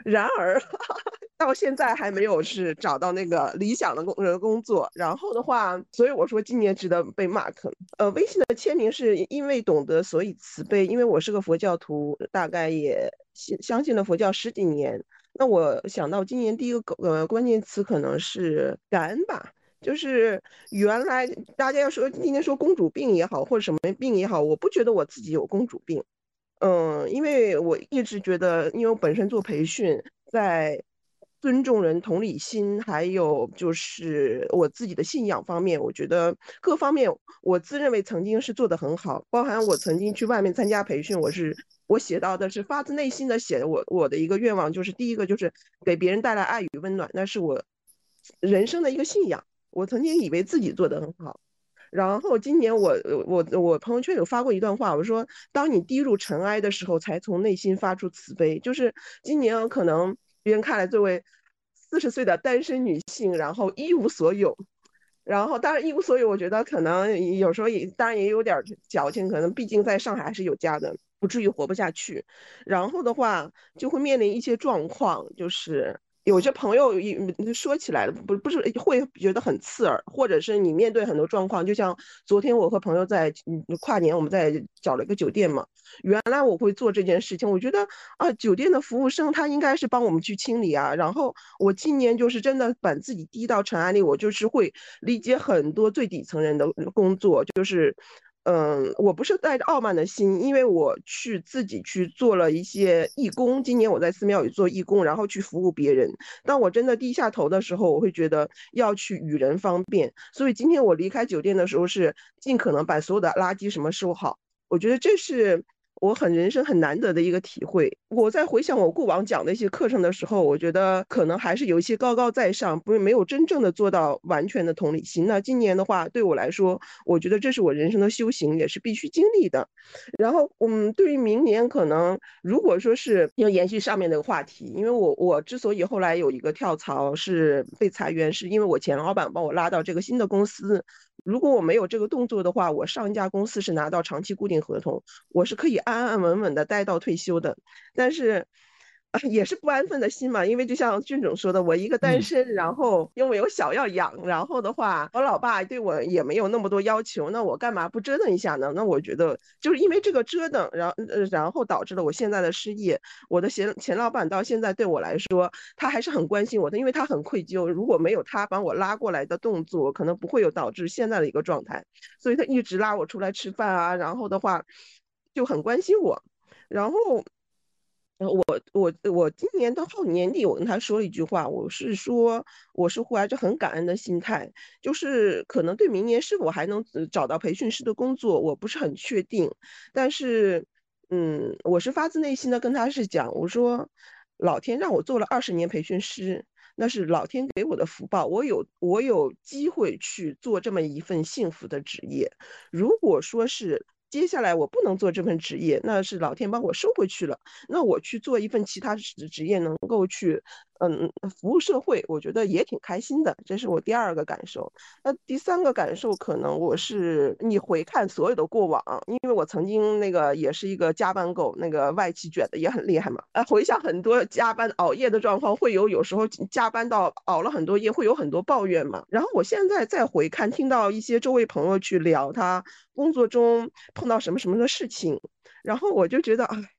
然而，到现在还没有是找到那个理想的工呃工作。然后的话，所以我说今年值得被 mark。呃，微信的签名是因为懂得，所以慈悲。因为我是个佛教徒，大概也信相信了佛教十几年。那我想到今年第一个呃关键词可能是感恩吧。就是原来大家要说今天说公主病也好，或者什么病也好，我不觉得我自己有公主病。嗯，因为我一直觉得，因为我本身做培训，在尊重人、同理心，还有就是我自己的信仰方面，我觉得各方面我自认为曾经是做得很好。包含我曾经去外面参加培训，我是我写到的是发自内心的写的，我我的一个愿望就是第一个就是给别人带来爱与温暖，那是我人生的一个信仰。我曾经以为自己做得很好。然后今年我我我朋友圈有发过一段话，我说当你低入尘埃的时候，才从内心发出慈悲。就是今年可能别人看来作为四十岁的单身女性，然后一无所有，然后当然一无所有，我觉得可能有时候也当然也有点矫情，可能毕竟在上海还是有家的，不至于活不下去。然后的话就会面临一些状况，就是。有些朋友一说起来了，不不是会觉得很刺耳，或者是你面对很多状况，就像昨天我和朋友在跨年，我们在找了一个酒店嘛。原来我会做这件事情，我觉得啊，酒店的服务生他应该是帮我们去清理啊。然后我今年就是真的把自己低到尘埃里，我就是会理解很多最底层人的工作，就是。嗯，我不是带着傲慢的心，因为我去自己去做了一些义工。今年我在寺庙里做义工，然后去服务别人。当我真的低下头的时候，我会觉得要去与人方便。所以今天我离开酒店的时候，是尽可能把所有的垃圾什么收好。我觉得这是。我很人生很难得的一个体会。我在回想我过往讲的一些课程的时候，我觉得可能还是有一些高高在上，不是没有真正的做到完全的同理心。那今年的话，对我来说，我觉得这是我人生的修行，也是必须经历的。然后，嗯，对于明年，可能如果说是要延续上面那个话题，因为我我之所以后来有一个跳槽是被裁员，是因为我前老板把我拉到这个新的公司。如果我没有这个动作的话，我上一家公司是拿到长期固定合同，我是可以安安稳稳的待到退休的。但是。也是不安分的心嘛，因为就像俊总说的，我一个单身，然后因为有小要养，然后的话，我老爸对我也没有那么多要求，那我干嘛不折腾一下呢？那我觉得就是因为这个折腾，然后然后导致了我现在的失业。我的前前老板到现在对我来说，他还是很关心我的，因为他很愧疚，如果没有他把我拉过来的动作，可能不会有导致现在的一个状态。所以他一直拉我出来吃饭啊，然后的话就很关心我，然后。然后我我我今年到后年底，我跟他说了一句话，我是说我是怀着很感恩的心态，就是可能对明年是否还能找到培训师的工作，我不是很确定，但是嗯，我是发自内心的跟他是讲，我说老天让我做了二十年培训师，那是老天给我的福报，我有我有机会去做这么一份幸福的职业，如果说是。接下来我不能做这份职业，那是老天帮我收回去了。那我去做一份其他职职业，能够去。嗯，服务社会，我觉得也挺开心的，这是我第二个感受。那第三个感受，可能我是你回看所有的过往，因为我曾经那个也是一个加班狗，那个外企卷的也很厉害嘛。啊，回想很多加班熬夜的状况，会有有时候加班到熬了很多夜，会有很多抱怨嘛。然后我现在再回看，听到一些周围朋友去聊他工作中碰到什么什么的事情，然后我就觉得，哎。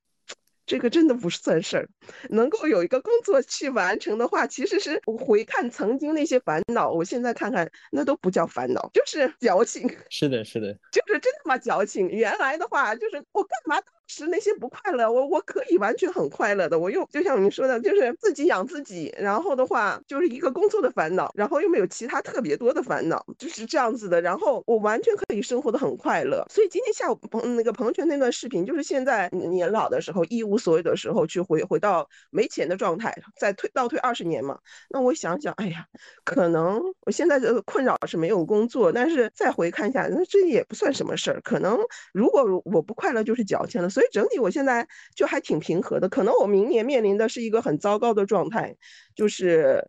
这个真的不是算事儿，能够有一个工作去完成的话，其实是回看曾经那些烦恼，我现在看看那都不叫烦恼，就是矫情。是的，是的，就是真他妈矫情。原来的话就是我干嘛？是那些不快乐，我我可以完全很快乐的。我又就像你说的，就是自己养自己，然后的话就是一个工作的烦恼，然后又没有其他特别多的烦恼，就是这样子的。然后我完全可以生活的很快乐。所以今天下午朋那个朋友圈那段视频，就是现在年老的时候一无所有的时候，去回回到没钱的状态，再退倒退二十年嘛。那我想想，哎呀，可能我现在的困扰是没有工作，但是再回看一下，那这也不算什么事儿。可能如果我不快乐，就是矫情了。所以整体我现在就还挺平和的，可能我明年面临的是一个很糟糕的状态，就是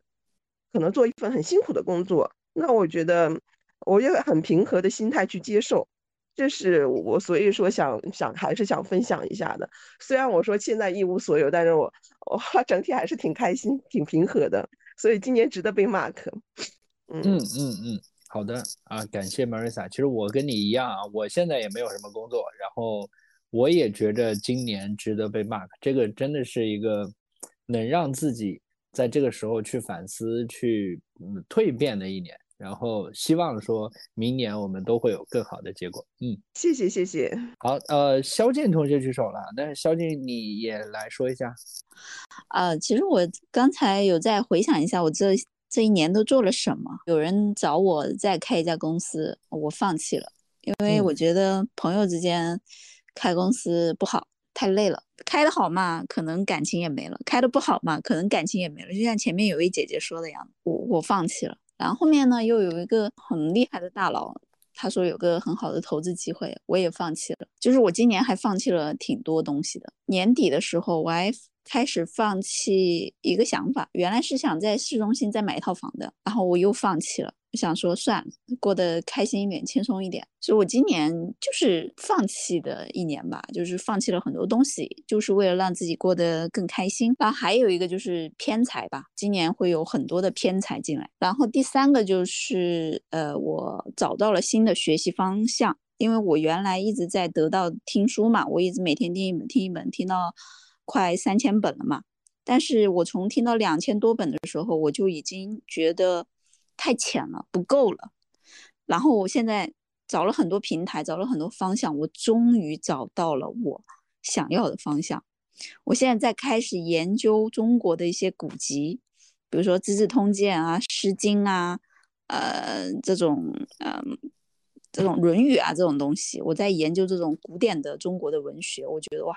可能做一份很辛苦的工作。那我觉得我也很平和的心态去接受，这是我所以说想想还是想分享一下的。虽然我说现在一无所有，但是我我整体还是挺开心、挺平和的。所以今年值得被 mark。嗯嗯嗯，好的啊，感谢 Marissa。其实我跟你一样啊，我现在也没有什么工作，然后我也觉着今年值得被 mark。这个真的是一个能让自己在这个时候去反思、去嗯蜕变的一年。然后希望说明年我们都会有更好的结果。嗯，谢谢谢谢。好，呃，肖剑同学举手了，但是肖剑你也来说一下。呃，其实我刚才有在回想一下，我这这一年都做了什么。有人找我再开一家公司，我放弃了，因为我觉得朋友之间开公司不好，太累了。开的好嘛，可能感情也没了；开的不好嘛，可能感情也没了。就像前面有位姐姐说的样子，我我放弃了。然后后面呢，又有一个很厉害的大佬，他说有个很好的投资机会，我也放弃了。就是我今年还放弃了挺多东西的。年底的时候，我还。开始放弃一个想法，原来是想在市中心再买一套房的，然后我又放弃了。我想说算了，过得开心一点，轻松一点。所以我今年就是放弃的一年吧，就是放弃了很多东西，就是为了让自己过得更开心。然后还有一个就是偏财吧，今年会有很多的偏财进来。然后第三个就是呃，我找到了新的学习方向，因为我原来一直在得到听书嘛，我一直每天听一本，听一本，听到。快三千本了嘛，但是我从听到两千多本的时候，我就已经觉得太浅了，不够了。然后我现在找了很多平台，找了很多方向，我终于找到了我想要的方向。我现在在开始研究中国的一些古籍，比如说《资治通鉴》啊、《诗经》啊，呃，这种，嗯，这种《论语》啊这种东西，我在研究这种古典的中国的文学，我觉得哇。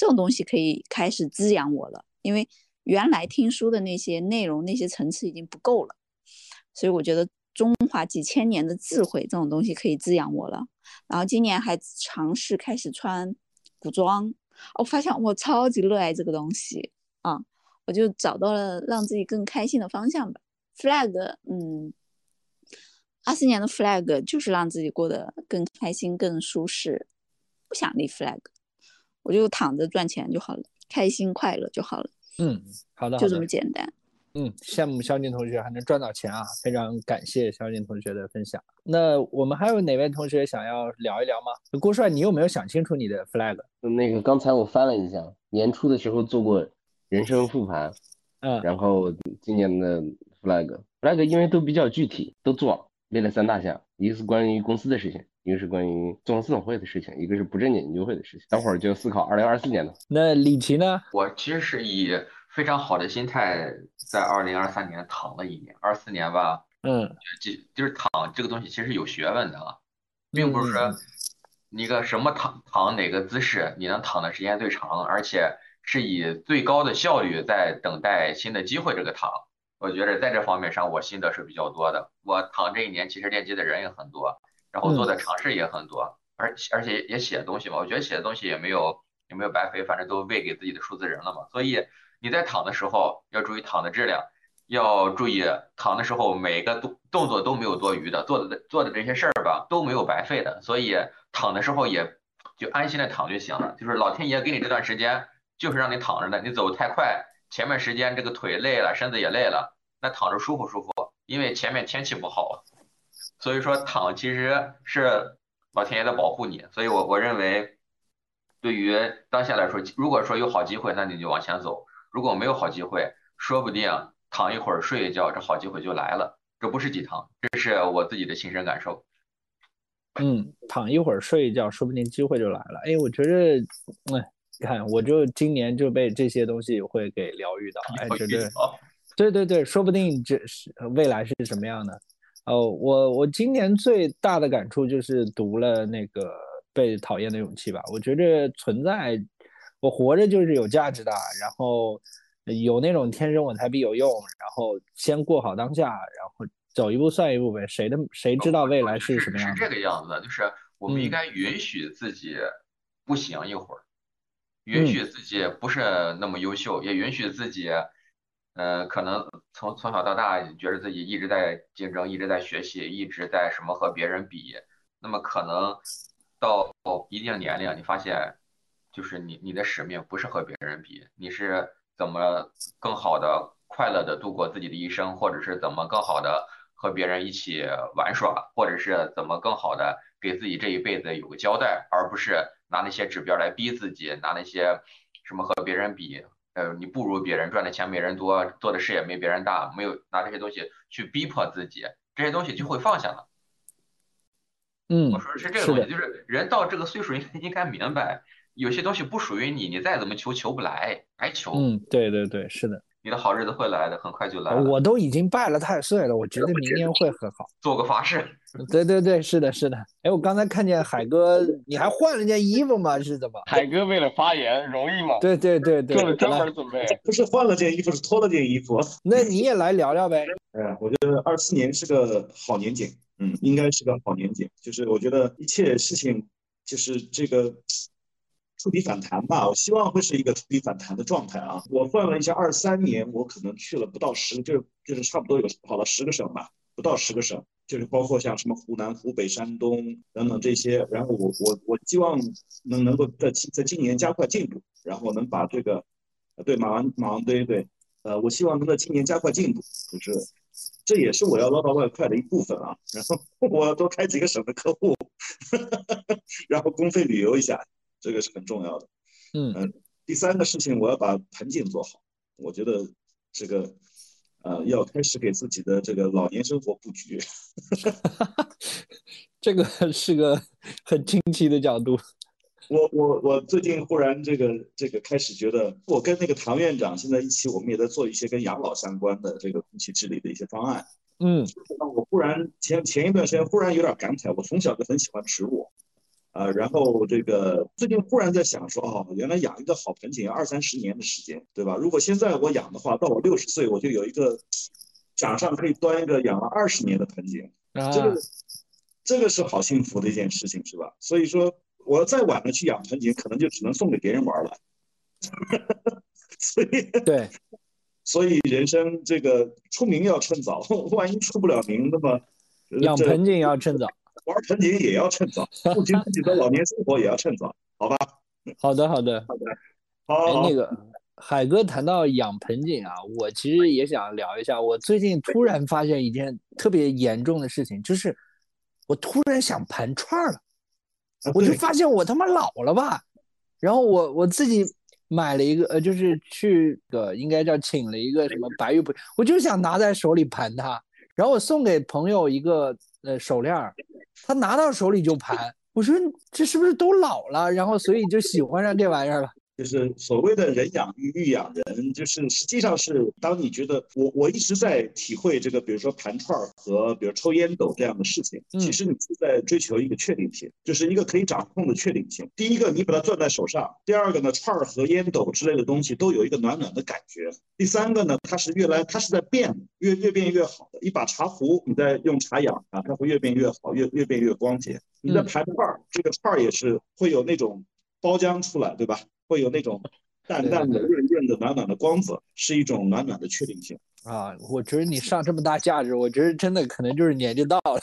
这种东西可以开始滋养我了，因为原来听书的那些内容、那些层次已经不够了，所以我觉得中华几千年的智慧这种东西可以滋养我了。然后今年还尝试开始穿古装，我发现我超级热爱这个东西啊，我就找到了让自己更开心的方向吧。flag，嗯，二四年的 flag 就是让自己过得更开心、更舒适，不想立 flag。我就躺着赚钱就好了，开心快乐就好了。嗯，好的，就这么简单。嗯，羡慕肖静同学还能赚到钱啊！非常感谢肖静同学的分享。那我们还有哪位同学想要聊一聊吗？郭帅，你有没有想清楚你的 flag？那个刚才我翻了一下，年初的时候做过人生复盘，嗯，然后今年的 flag，flag 因为都比较具体，都做列了三大项，一个是关于公司的事情。一个是关于综合思想会的事情，一个是不正经研究会的事情。等会儿就思考二零二四年的。那李琦呢？我其实是以非常好的心态在二零二三年躺了一年，二四年吧，嗯，就就是躺这个东西其实有学问的啊，并不是说你个什么躺躺哪个姿势你能躺的时间最长，而且是以最高的效率在等待新的机会这个躺。我觉得在这方面上我心得是比较多的。我躺这一年其实链接的人也很多。然后做的尝试也很多，而而且也写东西嘛，我觉得写的东西也没有也没有白费，反正都喂给自己的数字人了嘛。所以你在躺的时候要注意躺的质量，要注意躺的时候每个动动作都没有多余的，做的做的这些事儿吧都没有白费的。所以躺的时候也就安心的躺就行了，就是老天爷给你这段时间就是让你躺着的，你走太快，前面时间这个腿累了，身子也累了，那躺着舒服舒服，因为前面天气不好。所以说躺其实是老天爷在保护你，所以我我认为，对于当下来说，如果说有好机会，那你就往前走；如果没有好机会，说不定躺一会儿睡一觉，这好机会就来了。这不是鸡汤，这是我自己的亲身感受。嗯，躺一会儿睡一觉，说不定机会就来了。哎，我觉得，哎，看我就今年就被这些东西会给疗愈到，哎，觉得，对对对，说不定这是未来是什么样的。哦，我我今年最大的感触就是读了那个《被讨厌的勇气》吧。我觉着存在，我活着就是有价值的。然后有那种天生我材必有用，然后先过好当下，然后走一步算一步呗。谁的谁知道未来是什么样？是这个样子的，就是我们应该允许自己不行一会儿，允许自己不是那么优秀，也允许自己。呃，可能从从小到大，觉得自己一直在竞争，一直在学习，一直在什么和别人比，那么可能到一定年龄，你发现就是你你的使命不是和别人比，你是怎么更好的快乐的度过自己的一生，或者是怎么更好的和别人一起玩耍，或者是怎么更好的给自己这一辈子有个交代，而不是拿那些指标来逼自己，拿那些什么和别人比，呃，你不如别人，赚的钱没人多，做的事也没别人大，没有拿这些东西去逼迫自己，这些东西就会放下了。嗯，我说的是这个东西，就是人到这个岁数应该应该明白，有些东西不属于你，你再怎么求求不来，白求。嗯，对对对，是的。你的好日子会来的，很快就来了。我都已经拜了太岁了，我觉得明年会很好。做个法事。对对对，是的，是的。哎，我刚才看见海哥，你还换了件衣服吗？是怎么？海哥为了发言容易吗？对对对对，做了专门准备。不是换了件衣服，是脱了件衣服。那你也来聊聊呗。嗯，我觉得二四年是个好年景，嗯，应该是个好年景。就是我觉得一切事情，就是这个。触底反弹吧，我希望会是一个触底反弹的状态啊。我算了一下，二三年我可能去了不到十，就就是差不多有跑了十个省吧，不到十个省，就是包括像什么湖南、湖北、山东等等这些。然后我我我希望能能够在在今年加快进度，然后能把这个，对马王马王堆对，呃，我希望能在今年加快进度，就是这也是我要捞到外快的一部分啊。然后我多开几个省的客户，然后公费旅游一下。这个是很重要的，嗯第三个事情我要把盆景做好，我觉得这个呃要开始给自己的这个老年生活布局，这个是个很清奇的角度。我我我最近忽然这个这个开始觉得，我跟那个唐院长现在一起，我们也在做一些跟养老相关的这个空气治理的一些方案。嗯，我忽然前前一段时间忽然有点感慨，我从小就很喜欢植物。呃，然后这个最近忽然在想说，哦，原来养一个好盆景要二三十年的时间，对吧？如果现在我养的话，到我六十岁，我就有一个掌上可以端一个养了二十年的盆景，这个这个是好幸福的一件事情，是吧？所以说，我要再晚了去养盆景，可能就只能送给别人玩了。所以对，所以人生这个出名要趁早，万一出不了名，那么养盆景要趁早。玩盆景也要趁早，布局自己的老年生活也要趁早，好吧？好的，好的，好的。好，那个海哥谈到养盆景啊，我其实也想聊一下。我最近突然发现一件特别严重的事情，就是我突然想盘串了，我就发现我他妈老了吧。然后我我自己买了一个，呃，就是去个应该叫请了一个什么白玉盆，我就想拿在手里盘它。然后我送给朋友一个呃手链。他拿到手里就盘，我说这是不是都老了？然后所以就喜欢上这玩意儿了。就是所谓的人养育，育养人，就是实际上是当你觉得我我一直在体会这个，比如说盘串儿和比如抽烟斗这样的事情，其实你是在追求一个确定性，就是一个可以掌控的确定性。第一个，你把它攥在手上；第二个呢，串儿和烟斗之类的东西都有一个暖暖的感觉；第三个呢，它是越来它是在变，越越变越好的。一把茶壶，你在用茶养啊，它会越变越好，越越变越光洁。你在盘串儿，这个串儿也是会有那种包浆出来，对吧？会有那种 淡淡的、润润的、暖暖的光泽，是一种暖暖的确定性啊！我觉得你上这么大价值，我觉得真的可能就是年纪到了。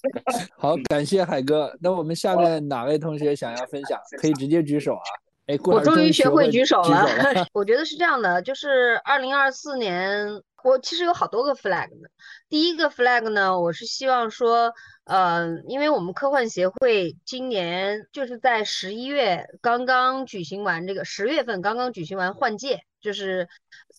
好，感谢海哥。那我们下面哪位同学想要分享，可以直接举手啊！哎，我终于学会举手了。我觉得是这样的，就是二零二四年，我其实有好多个 flag 呢。第一个 flag 呢，我是希望说。呃，因为我们科幻协会今年就是在十一月刚刚举行完这个十月份刚刚举行完换届，就是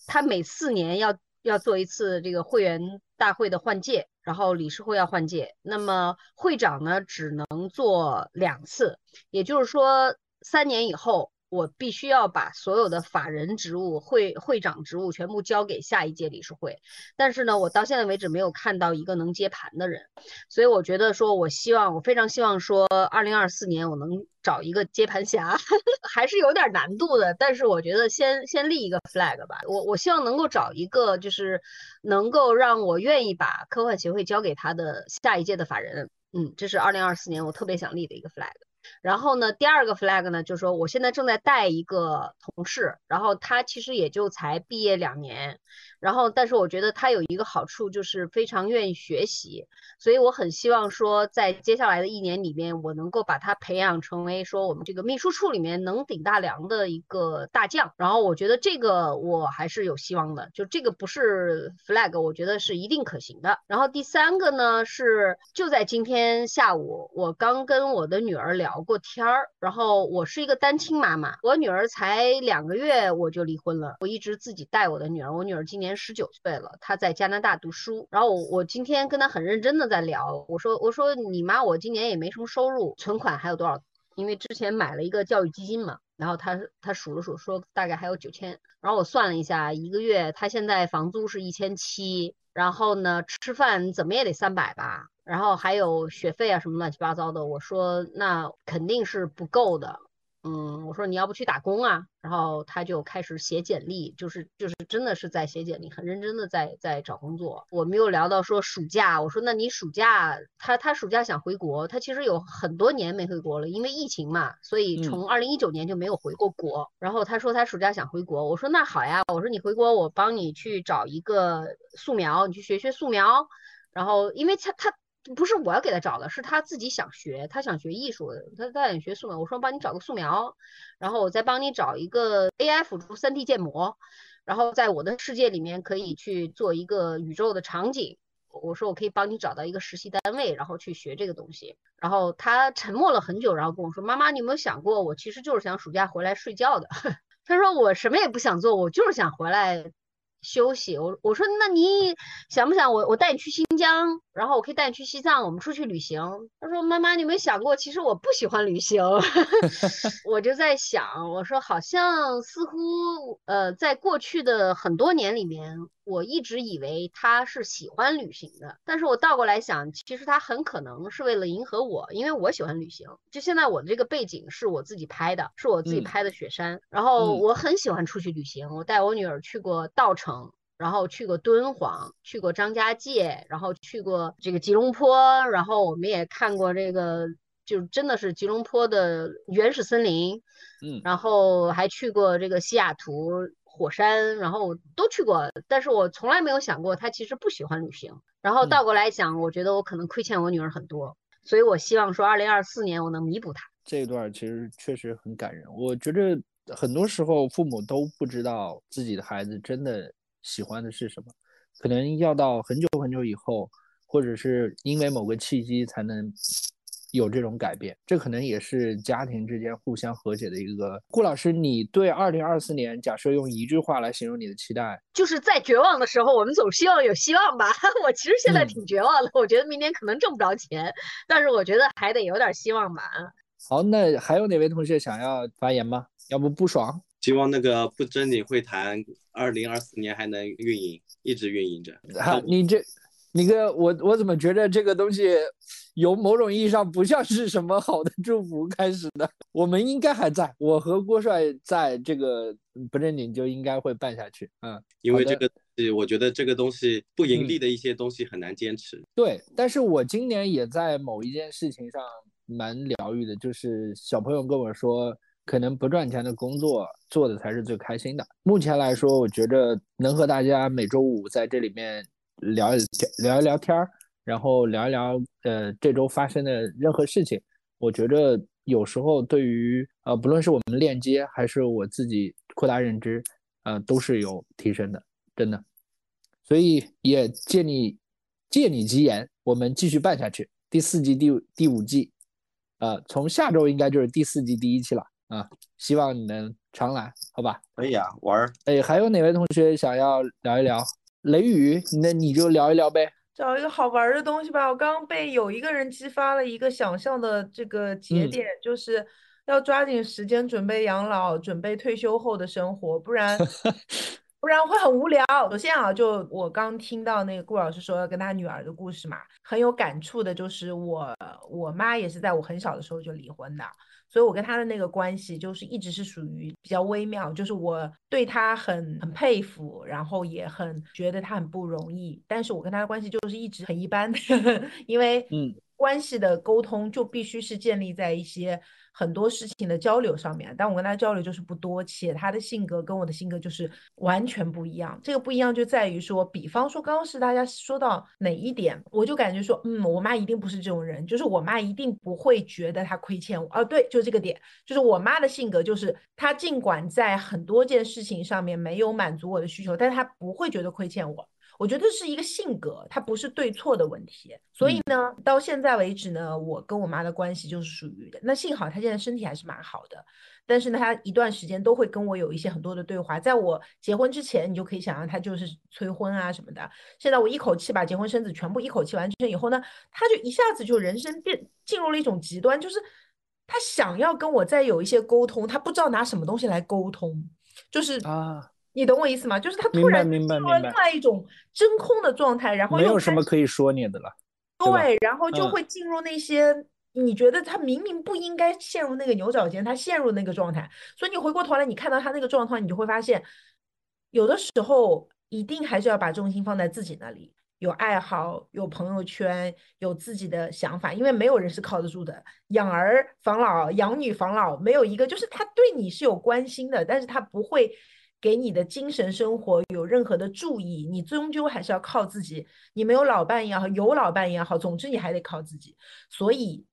他每四年要要做一次这个会员大会的换届，然后理事会要换届，那么会长呢只能做两次，也就是说三年以后。我必须要把所有的法人职务、会会长职务全部交给下一届理事会，但是呢，我到现在为止没有看到一个能接盘的人，所以我觉得说，我希望，我非常希望说，二零二四年我能找一个接盘侠，还是有点难度的，但是我觉得先先立一个 flag 吧，我我希望能够找一个就是能够让我愿意把科幻协会交给他的下一届的法人，嗯，这是二零二四年我特别想立的一个 flag。然后呢，第二个 flag 呢，就是说我现在正在带一个同事，然后他其实也就才毕业两年，然后但是我觉得他有一个好处就是非常愿意学习，所以我很希望说在接下来的一年里面，我能够把他培养成为说我们这个秘书处里面能顶大梁的一个大将。然后我觉得这个我还是有希望的，就这个不是 flag，我觉得是一定可行的。然后第三个呢是就在今天下午，我刚跟我的女儿聊过天儿，然后我是一个单亲妈妈，我女儿才两个月我就离婚了，我一直自己带我的女儿，我女儿今年年十九岁了，她在加拿大读书，然后我我今天跟她很认真的在聊，我说我说你妈我今年也没什么收入，存款还有多少？因为之前买了一个教育基金嘛，然后她她数了数说大概还有九千，然后我算了一下，一个月她现在房租是一千七，然后呢吃饭怎么也得三百吧。然后还有学费啊什么乱七八糟的，我说那肯定是不够的，嗯，我说你要不去打工啊？然后他就开始写简历，就是就是真的是在写简历，很认真的在在找工作。我们又聊到说暑假，我说那你暑假他他暑假想回国，他其实有很多年没回国了，因为疫情嘛，所以从二零一九年就没有回过国。然后他说他暑假想回国，我说那好呀，我说你回国我帮你去找一个素描，你去学学素描。然后因为他他。不是我要给他找的，是他自己想学，他想学艺术，他他想学素描。我说帮你找个素描，然后我再帮你找一个 AI 辅助 3D 建模，然后在我的世界里面可以去做一个宇宙的场景。我说我可以帮你找到一个实习单位，然后去学这个东西。然后他沉默了很久，然后跟我说：“妈妈，你有没有想过，我其实就是想暑假回来睡觉的。”他说我什么也不想做，我就是想回来。休息，我我说那你想不想我我带你去新疆，然后我可以带你去西藏，我们出去旅行。他说妈妈，你有没有想过，其实我不喜欢旅行。我就在想，我说好像似乎呃，在过去的很多年里面。我一直以为他是喜欢旅行的，但是我倒过来想，其实他很可能是为了迎合我，因为我喜欢旅行。就现在我的这个背景是我自己拍的，是我自己拍的雪山，然后我很喜欢出去旅行。我带我女儿去过稻城，然后去过敦煌，去过张家界，然后去过这个吉隆坡，然后我们也看过这个，就真的是吉隆坡的原始森林，嗯，然后还去过这个西雅图。火山，然后都去过，但是我从来没有想过他其实不喜欢旅行。然后倒过来想，我觉得我可能亏欠我女儿很多，所以我希望说，二零二四年我能弥补她。这一段其实确实很感人。我觉得很多时候父母都不知道自己的孩子真的喜欢的是什么，可能要到很久很久以后，或者是因为某个契机才能。有这种改变，这可能也是家庭之间互相和解的一个。顾老师，你对二零二四年，假设用一句话来形容你的期待，就是在绝望的时候，我们总希望有希望吧。我其实现在挺绝望的，我觉得明年可能挣不着钱，但是我觉得还得有点希望吧。好，那还有哪位同学想要发言吗？要不不爽？希望那个不真理会谈二零二四年还能运营，一直运营着。好，你这。那个我我怎么觉得这个东西由某种意义上不像是什么好的祝福开始的？我们应该还在，我和郭帅在这个不正经就应该会办下去。嗯，因为这个，我觉得这个东西不盈利的一些东西很难坚持。对，但是我今年也在某一件事情上蛮疗愈的，就是小朋友跟我说，可能不赚钱的工作做的才是最开心的。目前来说，我觉得能和大家每周五在这里面。聊一聊一聊天儿，然后聊一聊呃这周发生的任何事情，我觉着有时候对于呃不论是我们链接还是我自己扩大认知，呃都是有提升的，真的。所以也借你借你吉言，我们继续办下去。第四季第第五季，呃从下周应该就是第四季第一期了啊，希望你能常来，好吧？可以啊，玩儿。哎，还有哪位同学想要聊一聊？雷雨，那你就聊一聊呗，找一个好玩的东西吧。我刚刚被有一个人激发了一个想象的这个节点，就是要抓紧时间准备养老，准备退休后的生活，不然 不然会很无聊。首先啊，就我刚听到那个顾老师说跟他女儿的故事嘛，很有感触的，就是我我妈也是在我很小的时候就离婚的。所以，我跟他的那个关系就是一直是属于比较微妙，就是我对他很很佩服，然后也很觉得他很不容易，但是我跟他的关系就是一直很一般，因为嗯，关系的沟通就必须是建立在一些很多事情的交流上面。但我跟他交流就是不多，且他的性格跟我的性格就是完全不一样。这个不一样就在于说，比方说刚刚是大家说到哪一点，我就感觉说，嗯，我妈一定不是这种人，就是我妈一定不会觉得她亏欠我。哦，对，就这个点，就是我妈的性格，就是她尽管在很多件事情上面没有满足我的需求，但她不会觉得亏欠我。我觉得是一个性格，它不是对错的问题。所以呢，到现在为止呢，我跟我妈的关系就是属于的。那幸好她现在身体还是蛮好的，但是呢，她一段时间都会跟我有一些很多的对话。在我结婚之前，你就可以想象她就是催婚啊什么的。现在我一口气把结婚生子全部一口气完成以后呢，她就一下子就人生变进入了一种极端，就是她想要跟我再有一些沟通，她不知道拿什么东西来沟通，就是啊。你懂我意思吗？就是他突然进入了另外一种真空的状态，然后没有什么可以说你的了。对，然后就会进入那些你觉得他明明不应该陷入那个牛角尖，他陷入那个状态。所以你回过头来，你看到他那个状态，你就会发现，有的时候一定还是要把重心放在自己那里，有爱好，有朋友圈，有自己的想法，因为没有人是靠得住的。养儿防老，养女防老，没有一个就是他对你是有关心的，但是他不会。给你的精神生活有任何的注意，你终究还是要靠自己。你没有老伴也好，有老伴也好，总之你还得靠自己。所以，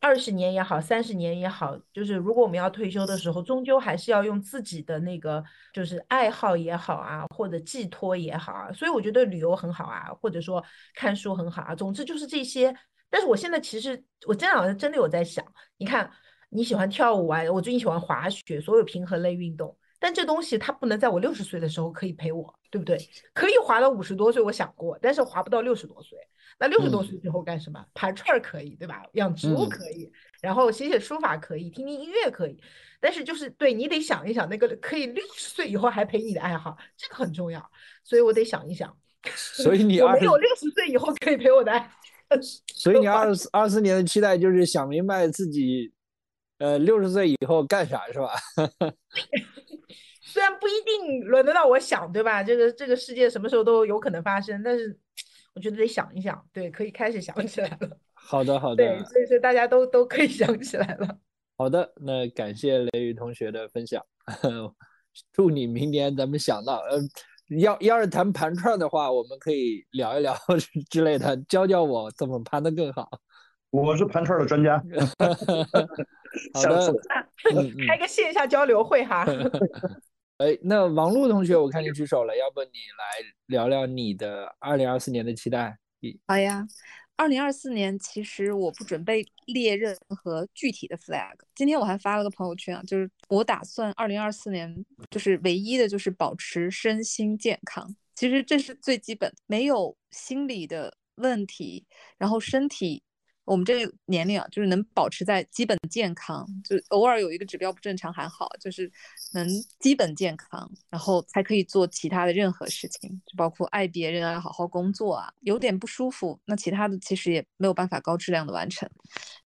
二十年也好，三十年也好，就是如果我们要退休的时候，终究还是要用自己的那个，就是爱好也好啊，或者寄托也好啊。所以我觉得旅游很好啊，或者说看书很好啊。总之就是这些。但是我现在其实，我真的好像真的有在想，你看你喜欢跳舞啊，我最近喜欢滑雪，所有平衡类运动。但这东西它不能在我六十岁的时候可以陪我，对不对？可以滑到五十多岁，我想过，但是滑不到六十多岁。那六十多岁之后干什么？盘串可以，对吧？养植物可以，然后写写书法可以，听听音乐可以。但是就是对你得想一想，那个可以六十岁以后还陪你的爱好，这个很重要。所以我得想一想。所以你我没有六十岁以后可以陪我的爱。所以你 二四二四年的期待就是想明白自己，呃，六十岁以后干啥是吧？虽然不一定轮得到我想，对吧？这个这个世界什么时候都有可能发生，但是我觉得得想一想，对，可以开始想起来了。好的，好的。对，所以说大家都都可以想起来了。好的，那感谢雷雨同学的分享，祝你明年咱们想到，呃，要要是谈盘串的话，我们可以聊一聊之类的，教教我怎么盘的更好。我是盘串的专家。好的，开个线下交流会哈。哎，那王璐同学，我看你举手了，要不你来聊聊你的二零二四年的期待？好呀，二零二四年其实我不准备列任何具体的 flag。今天我还发了个朋友圈啊，就是我打算二零二四年就是唯一的就是保持身心健康，其实这是最基本，没有心理的问题，然后身体。我们这个年龄啊，就是能保持在基本健康，就偶尔有一个指标不正常还好，就是能基本健康，然后才可以做其他的任何事情，就包括爱别人啊，好好工作啊。有点不舒服，那其他的其实也没有办法高质量的完成。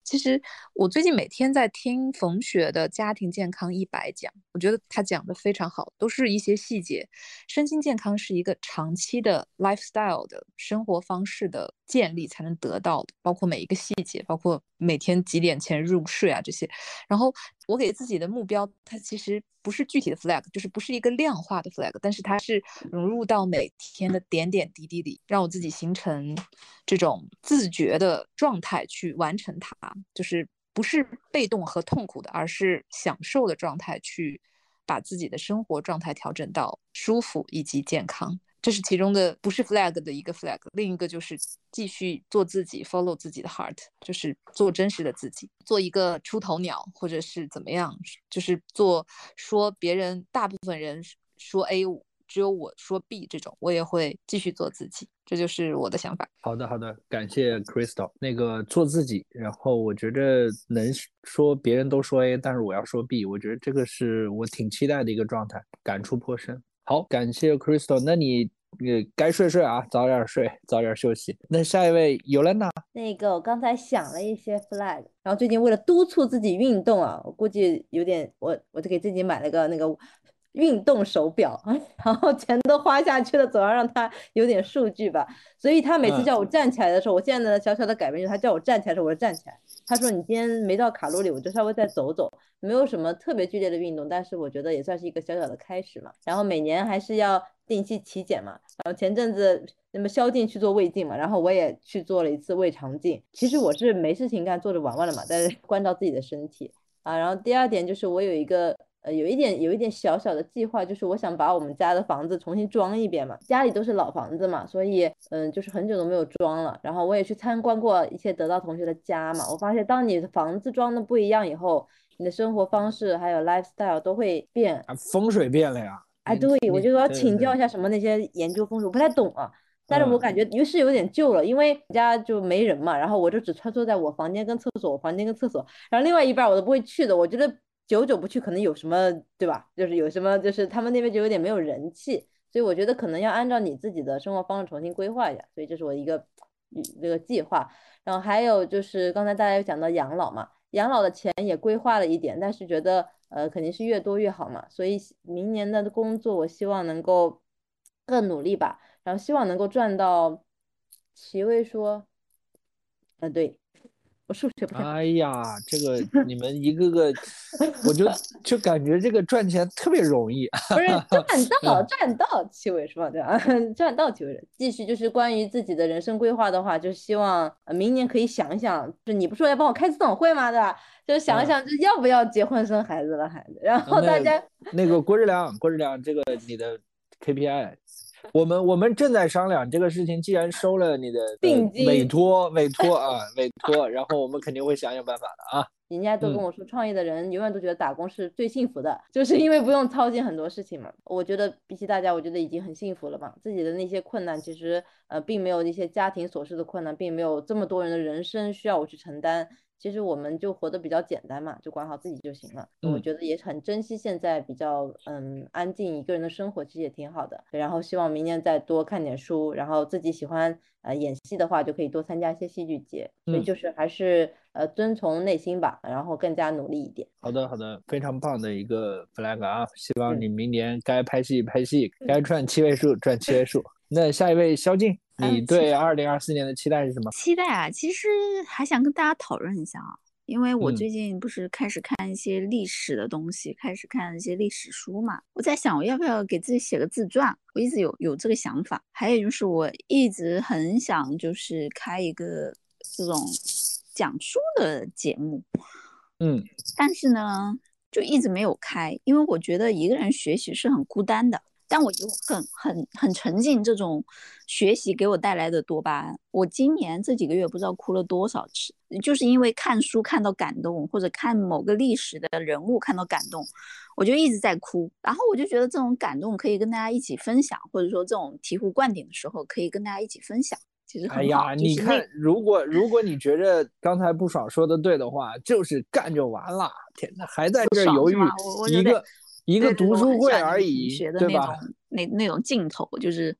其实我最近每天在听冯雪的家庭健康一百讲，我觉得他讲的非常好，都是一些细节。身心健康是一个长期的 lifestyle 的生活方式的建立才能得到的，包括每一个细节，包括每天几点前入睡啊这些。然后我给自己的目标，它其实不是具体的 flag，就是不是一个量化的 flag，但是它是融入到每天的点点滴滴里，让我自己形成这种自觉的状态去完成它，就是不是被动和痛苦的，而是享受的状态，去把自己的生活状态调整到舒服以及健康。这是其中的不是 flag 的一个 flag，另一个就是继续做自己，follow 自己的 heart，就是做真实的自己，做一个出头鸟，或者是怎么样，就是做说别人大部分人说 A，只有我说 B 这种，我也会继续做自己，这就是我的想法。好的，好的，感谢 Crystal。那个做自己，然后我觉得能说别人都说 A，但是我要说 B，我觉得这个是我挺期待的一个状态，感触颇深。好，感谢 Crystal。那你呃该睡睡啊，早点睡，早点休息。那下一位尤兰娜，那个我刚才想了一些 flag，然后最近为了督促自己运动啊，我估计有点，我我就给自己买了个那个运动手表，然后钱都花下去了，总要让他有点数据吧。所以他每次嗯叫我站起来的时候，我现在的小小的改变就是他叫我站起来的时候，我就站起来。他说你今天没到卡路里，我就稍微再走走，没有什么特别剧烈的运动，但是我觉得也算是一个小小的开始嘛。然后每年还是要定期体检嘛。然后前阵子那么宵禁去做胃镜嘛，然后我也去做了一次胃肠镜。其实我是没事情干，坐着玩玩了嘛，但是关照自己的身体啊。然后第二点就是我有一个。呃，有一点有一点小小的计划，就是我想把我们家的房子重新装一遍嘛。家里都是老房子嘛，所以嗯，就是很久都没有装了。然后我也去参观过一些得到同学的家嘛，我发现当你的房子装的不一样以后，你的生活方式还有 lifestyle 都会变。啊风水变了呀。哎，对，我就要请教一下什么那些研究风水，我不太懂啊。但是我感觉于是有点旧了，因为家就没人嘛，然后我就只穿梭在我房间跟厕所，我房间跟厕所，然后另外一半我都不会去的。我觉得久久不去，可能有什么，对吧？就是有什么，就是他们那边就有点没有人气，所以我觉得可能要按照你自己的生活方式重新规划一下。所以这是我一个嗯这个计划。然后还有就是刚才大家有讲到养老嘛，养老的钱也规划了一点，但是觉得呃肯定是越多越好嘛，所以明年的工作我希望能够更努力吧。然后希望能够赚到七位数，嗯，对，我数学不太好。哎呀，这个 你们一个个，我就 就感觉这个赚钱特别容易。不是赚 到赚到七位数，对吧？赚到七位数。继续就是关于自己的人生规划的话，就希望呃明年可以想一想，就你不说要帮我开次董会吗？对吧？就想一想，就要不要结婚生孩子了，孩子。然后大家那个郭志良，郭志良，这个你的 KPI。我们我们正在商量这个事情，既然收了你的定金委托委托 啊委托，然后我们肯定会想想办法的啊。人家都跟我说，创业的人永远都觉得打工是最幸福的，就是因为不用操心很多事情嘛。我觉得比起大家，我觉得已经很幸福了嘛。自己的那些困难，其实呃并没有那些家庭琐事的困难，并没有这么多人的人生需要我去承担。其实我们就活得比较简单嘛，就管好自己就行了。嗯我觉得也很珍惜现在比较嗯安静一个人的生活，其实也挺好的。然后希望明年再多看点书，然后自己喜欢呃演戏的话，就可以多参加一些戏剧节。所以嗯就是还是呃遵从内心吧，然后更加努力一点。好的，好的，非常棒的一个 flag 啊！希望嗯你明年该拍戏拍戏，该赚七位数赚七位数。那下一位萧静，你嗯对二零二四年的期待是什么？期待啊，其实还想跟大家讨论一下啊，因为我嗯最近不是开始看一些历史的东西，开始看一些历史书嘛，我在想我要不要给自己写个自传，我一直有有这个想法。还有就是我一直很想就是开一个这种讲书的节目，嗯但是呢，就一直没有开，因为我觉得一个人学习是很孤单的。但我就很很很沉浸这种学习给我带来的多巴胺。我今年这几个月不知道哭了多少次，就是因为看书看到感动，或者看某个历史的人物看到感动，我就一直在哭。然后我就觉得这种感动可以跟大家一起分享，或者说这种醍醐灌顶的时候可以跟大家一起分享，其实。哎呀，你看，如果如果你觉着刚才不爽说的对的话，就是干就完了。天呐，还在这犹豫一个一个读书会而已学，的对吧？那种那那种劲头，就是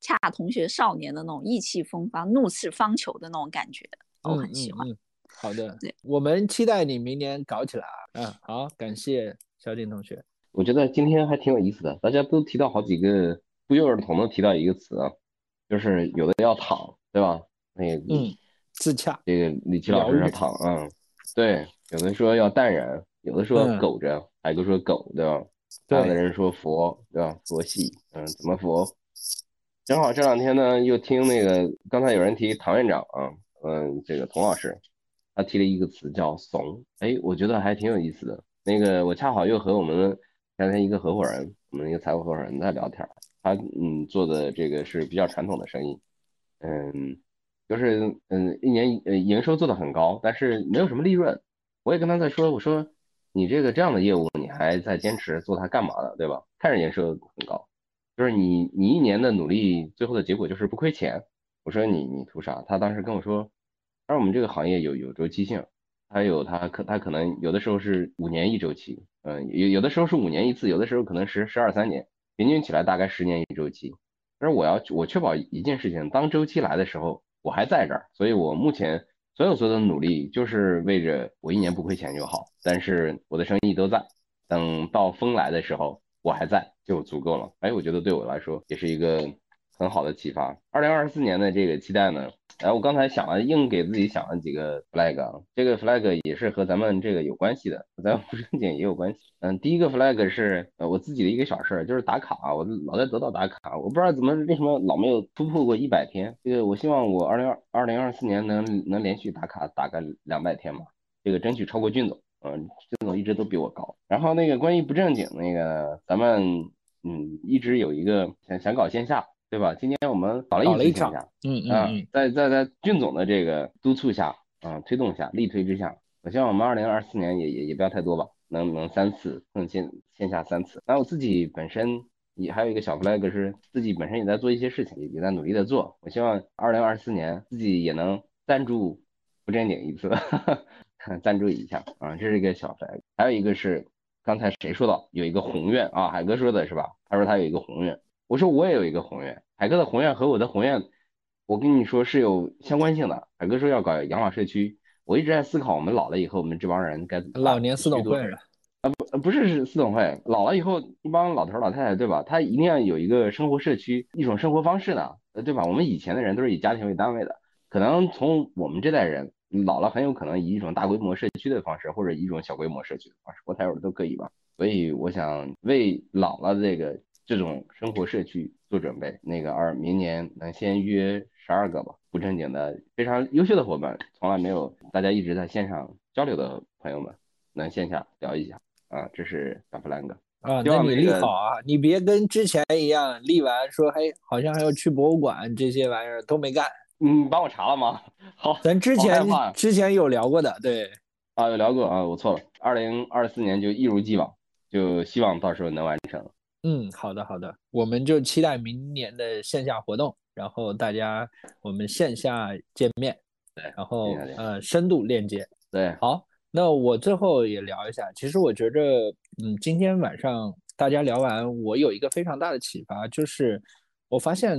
恰同学少年的那种意气风发、怒斥方遒的那种感觉，我嗯很喜欢。嗯嗯好的对，我们期待你明年搞起来啊！嗯，好，感谢小景同学。我觉得今天还挺有意思的，大家都提到好几个，不约而同的提到一个词啊，就是有的要躺，对吧？那个嗯，自洽。这个李琦老师疗愈说躺，嗯，对，有的说要淡然，有的说嗯苟着，还有一个说苟，对吧？还有的人说佛，对吧？佛系，嗯，怎么佛？正好这两天呢，又听那个刚才有人提唐院长啊，嗯，这个童老师，他提了一个词叫怂，哎，我觉得还挺有意思的。那个我恰好又和我们刚才一个合伙人，我们一个财务合伙人在聊天，他嗯做的这个是比较传统的生意，嗯，就是嗯一年呃营收做得很高，但是没有什么利润。我也跟他在说，我说你这个这样的业务你还在坚持做它干嘛呢？对吧？看着营收很高，就是你你一年的努力，最后的结果就是不亏钱。我说你你图啥？他当时跟我说，他说我们这个行业有有周期性，它有它可它可能有的时候是五年一周期，嗯，有有的时候是五年一次，有的时候可能十十二三年，平均起来大概十年一周期。但是我要我确保一件事情，当周期来的时候，我还在这儿，所以我目前所有所有的努力就是为着我一年不亏钱就好。但是我的生意都在，等到风来的时候，我还在就足够了。哎，我觉得对我来说也是一个很好的启发。二零二四年的这个期待呢，哎，我刚才想了，硬给自己想了几个 flag，这个 flag 也是和咱们这个有关系的，咱不正经也有关系。嗯，第一个 flag 是呃我自己的一个小事儿，就是打卡，我老在得到打卡，我不知道怎么为什么老没有突破过一百天。这个我希望我二零二二零二四年能能连续打卡打个两百天吧，这个争取超过俊总。嗯，俊总一直都比我高。然后那个关于不正经那个，咱们嗯一直有一个想想搞线下，对吧？今天我们搞了一次线下，嗯嗯啊嗯，在在在俊总的这个督促下，啊推动下，力推之下，我希望我们二零二四年也也也不要太多吧，能能三次能线线下三次。那我自己本身也还有一个小 flag 是自己本身也在做一些事情，也也在努力的做。我希望二零二四年自己也能赞助不正经一次。赞助一下啊，这是一个小 flag。还有一个是刚才谁说到有一个宏愿啊，海哥说的是吧？他说他有一个宏愿，我说我也有一个宏愿。海哥的宏愿和我的宏愿，我跟你说是有相关性的。海哥说要搞养老社区，我一直在思考我们老了以后，我们这帮人该怎么办老年私董会了。啊不不是是私董会，老了以后一帮老头老太太对吧？他一定要有一个生活社区，一种生活方式呢，呃对吧？我们以前的人都是以家庭为单位的，可能从我们这代人。老了很有可能以一种大规模社区的方式，或者一种小规模社区的方式，国台友都可以吧。所以我想为老了这个这种生活社区做准备。那个二明年能先约十二个吧，不正经的非常优秀的伙伴，从来没有大家一直在线上交流的朋友们，能线下聊一下啊，这是小弗兰哥啊。那你立好啊，你别跟之前一样立完说嘿好像还要去博物馆这些玩意儿都没干。嗯，帮我查了吗？好，咱之前之前有聊过的，对，啊，有聊过啊，我错了。二零二四年就一如既往，就希望到时候能完成。嗯，好的好的，我们就期待明年的线下活动，然后大家我们线下见面，对，然后呃深度链接，对，好，那我最后也聊一下，其实我觉着，嗯，今天晚上大家聊完，我有一个非常大的启发，就是我发现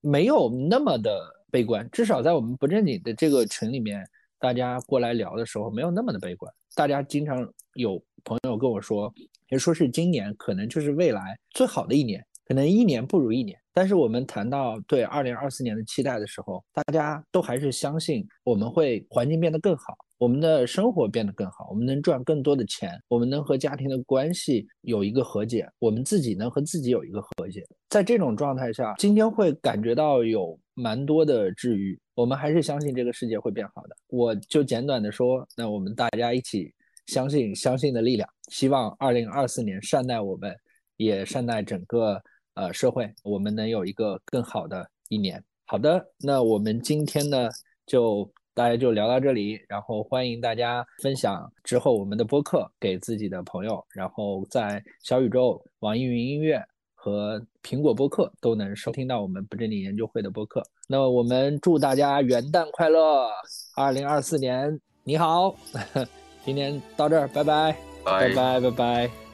没有那么的。悲观，至少在我们不正经的这个群里面，大家过来聊的时候没有那么的悲观。大家经常有朋友跟我说，也说是今年可能就是未来最好的一年，可能一年不如一年。但是我们谈到对二零二四年的期待的时候，大家都还是相信我们会环境变得更好，我们的生活变得更好，我们能赚更多的钱，我们能和家庭的关系有一个和解，我们自己能和自己有一个和解。在这种状态下，今天会感觉到有。蛮多的治愈，我们还是相信这个世界会变好的。我就简短的说，那我们大家一起相信相信的力量，希望二零二四年善待我们，也善待整个呃社会，我们能有一个更好的一年。好的，那我们今天呢就大家就聊到这里，然后欢迎大家分享之后我们的播客给自己的朋友，然后在小宇宙、网易云音乐。和苹果播客都能收听到我们不正经研究会的播客。那我们祝大家元旦快乐，二零二四年你好。今天到这儿，拜拜，拜拜，拜拜。